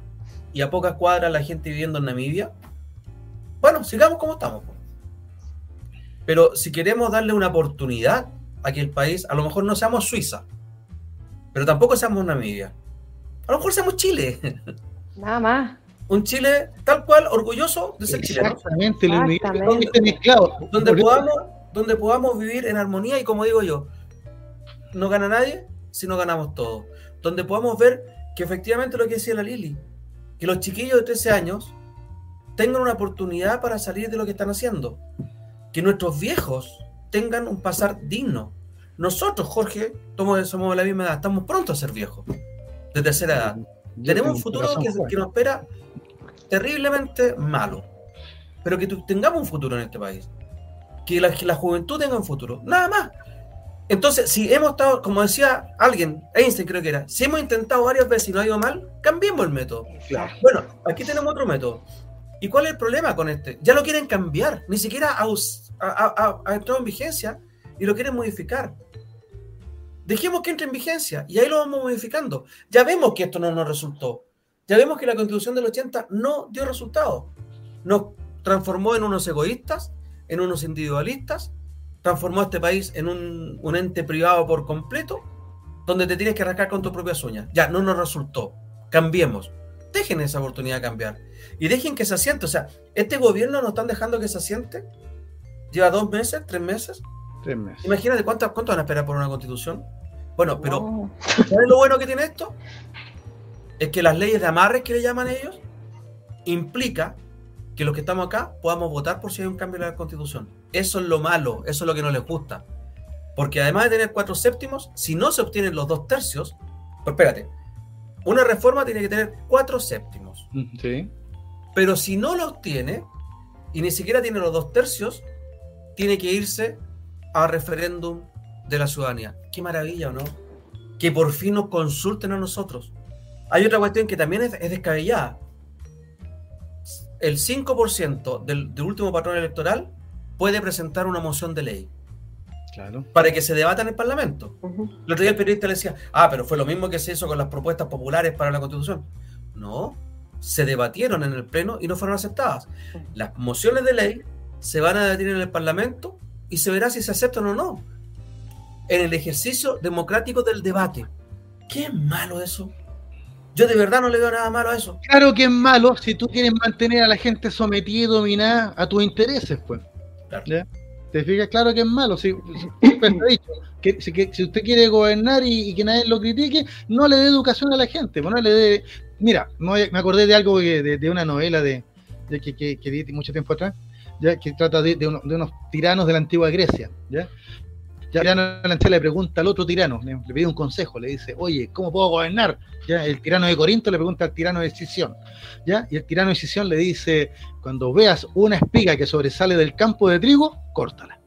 y a pocas cuadras la gente viviendo en Namibia, bueno, sigamos como estamos. Pero si queremos darle una oportunidad a que el país, a lo mejor no seamos Suiza, pero tampoco seamos Namibia. A lo mejor seamos Chile. Nada más. Un Chile tal cual, orgulloso de ser chileno. Exactamente, Miguel, Exactamente. Donde eso- podamos, donde podamos vivir en armonía y como digo yo, no gana nadie si no ganamos todos. Donde podamos ver que efectivamente lo que decía la Lili, que los chiquillos de 13 años tengan una oportunidad para salir de lo que están haciendo. Que nuestros viejos tengan un pasar digno. Nosotros, Jorge, somos, somos de la misma edad, estamos prontos a ser viejos, de tercera edad. Yo Tenemos un futuro que, nos espera terriblemente malo. Pero que tengamos un futuro en este país. Que la, que la juventud tenga un futuro. Nada más. Entonces, si hemos estado, como decía alguien, Einstein creo que era, si hemos intentado varias veces y no ha ido mal, cambiemos el método. Bueno, aquí tenemos otro método. ¿Y cuál es el problema con este? Ya lo quieren cambiar, ni siquiera ha, us- ha- ha- entrado en vigencia y lo quieren modificar. Dejemos que entre en vigencia y ahí lo vamos modificando. Ya vemos que esto no nos resultó. Ya vemos que la constitución del 80 no dio resultado. Nos transformó en unos egoístas, en unos individualistas, transformó a este país en un, un ente privado por completo, donde te tienes que arrancar con tus propias uñas. Ya, no nos resultó. Cambiemos. Dejen esa oportunidad de cambiar. Y dejen que se asiente. O sea, este gobierno no están dejando que se asiente. Lleva dos meses, tres meses. Tres meses. Imagínate cuánto, cuánto van a esperar por una constitución. Bueno, pero ¿sabes lo bueno que tiene esto? Es que las leyes de amarres que le llaman ellos implica que los que estamos acá podamos votar por si hay un cambio en la constitución. Eso es lo malo, eso es lo que no les gusta. Porque además de tener cuatro séptimos, si no se obtienen los dos tercios, pues espérate, una reforma tiene que tener cuatro séptimos. Sí. Pero si no los tiene, y ni siquiera tiene los dos tercios, tiene que irse a referéndum de la ciudadanía. Qué maravilla, ¿o no? Que por fin nos consulten a nosotros. Hay otra cuestión que también es, es descabellada. El 5% del, del último patrón electoral puede presentar una moción de ley Claro. para que se debata en el Parlamento. El otro día el periodista le decía, ah, pero fue lo mismo que se hizo con las propuestas populares para la Constitución. No, se debatieron en el Pleno y no fueron aceptadas. Las mociones de ley se van a debatir en el Parlamento y se verá si se aceptan o no. En el ejercicio democrático del debate. Qué malo eso. Yo de verdad no le veo nada malo a eso. Claro que es malo si tú quieres mantener a la gente sometida y dominada a tus intereses, pues. ¿Ya? ¿Te fijas? Claro que es malo. Si, dicho que, si, que si usted quiere gobernar y, y que nadie lo critique, no le dé educación a la gente. pues, no le dé. Mira, no- me acordé de algo que- de, de una novela de, de que, que, que vi mucho tiempo atrás, que trata de, de uno- de unos tiranos de la antigua Grecia. ¿ya? Ya el tirano de la le pregunta al otro tirano, le, pide un consejo, le dice, oye, ¿cómo puedo gobernar? Ya el tirano de Corinto le pregunta al tirano de Sición, ¿ya? Y el tirano de Sición le dice, cuando veas una espiga que sobresale del campo de trigo, córtala.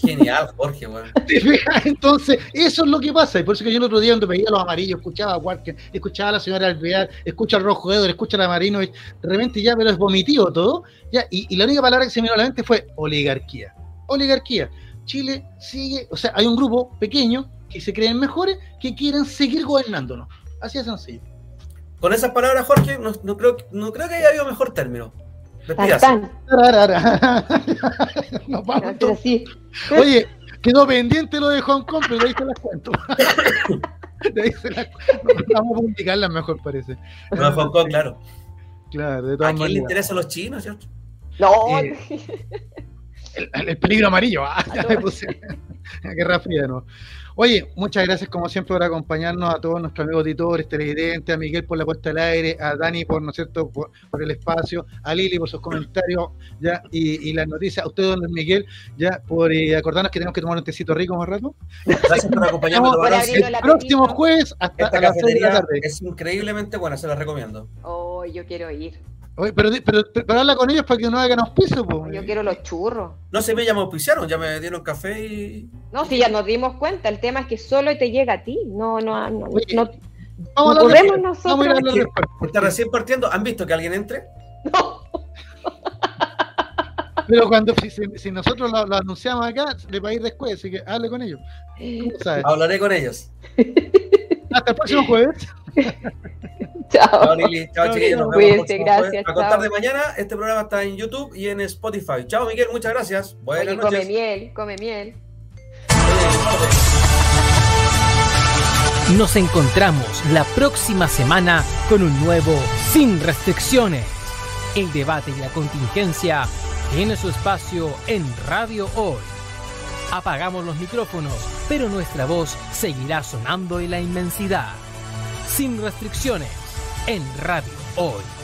Genial, Jorge. Entonces, eso es lo que pasa. Y por eso que yo el otro día, cuando veía los amarillos, escuchaba a Walker, escuchaba a la señora Alvear, escucha al Rojo Edor, escucha a la Marinovich, de repente ya, pero es vomitivo todo. Ya, y, y la única palabra que se me vino a la mente fue oligarquía. Oligarquía. Chile sigue, o sea, hay un grupo pequeño que se creen mejores que quieren seguir gobernándonos. Así de sencillo. Con esas palabras, Jorge, no, no creo, no creo que haya habido mejor término. Nos vamos entonces. Oye, quedó pendiente lo de Hong Kong, pero de ahí se las cuento. De ahí se las cuento. Vamos a publicarlas mejor, parece. No, Hong Kong, claro. Claro, de ¿A todas quién le maneras. interesan los chinos, cierto? No. Eh, el, el peligro amarillo. Ah, ya me puse. Guerra fría, ¿no? Oye, muchas gracias como siempre por acompañarnos a todos nuestros amigos auditores, televidentes, a Miguel por la puesta al aire, a Dani por, ¿no es cierto?, por, por el espacio, a Lili por sus comentarios, ya, y, y las noticias, a usted, don Miguel, ya, por eh, acordarnos que tenemos que tomar un tecito rico más rato. Gracias por acompañarnos. El próximo jueves hasta Esta a las de la cafetería tarde. es increíblemente buena, se la recomiendo. Oh, yo quiero ir. Oye, pero, pero, pero, pero habla con ellos para que no hagan auspicio, pues. Yo quiero los churros. No se me llamó auspiciaron, ya me dieron café y. No, si ya nos dimos cuenta, el tema es que solo te llega a ti. No, no, no, no, Vamos a ¿No podemos después. Vamos a ir a hablar Que- después. que Está recién partiendo. ¿Han visto que alguien entre? Pero cuando si, si- si nosotros lo, lo anunciamos acá, le va a ir después, así que hable con ellos. ¿Cómo sabes? Hablaré con ellos. Hasta el próximo jueves. Chao. Chao, Lili. Chao, chiquillos. Nos vemos Cuídense, gracias. A chao. contar de mañana, este programa está en YouTube y en Spotify. Chao, Miguel. Muchas gracias. Buenas Oye, come noches. miel, come miel. Nos encontramos la próxima semana con un nuevo Sin Restricciones. El debate y la contingencia tiene su espacio en Radio Hoy. Apagamos los micrófonos, pero nuestra voz seguirá sonando en la inmensidad. Sin restricciones en Radio Hoy.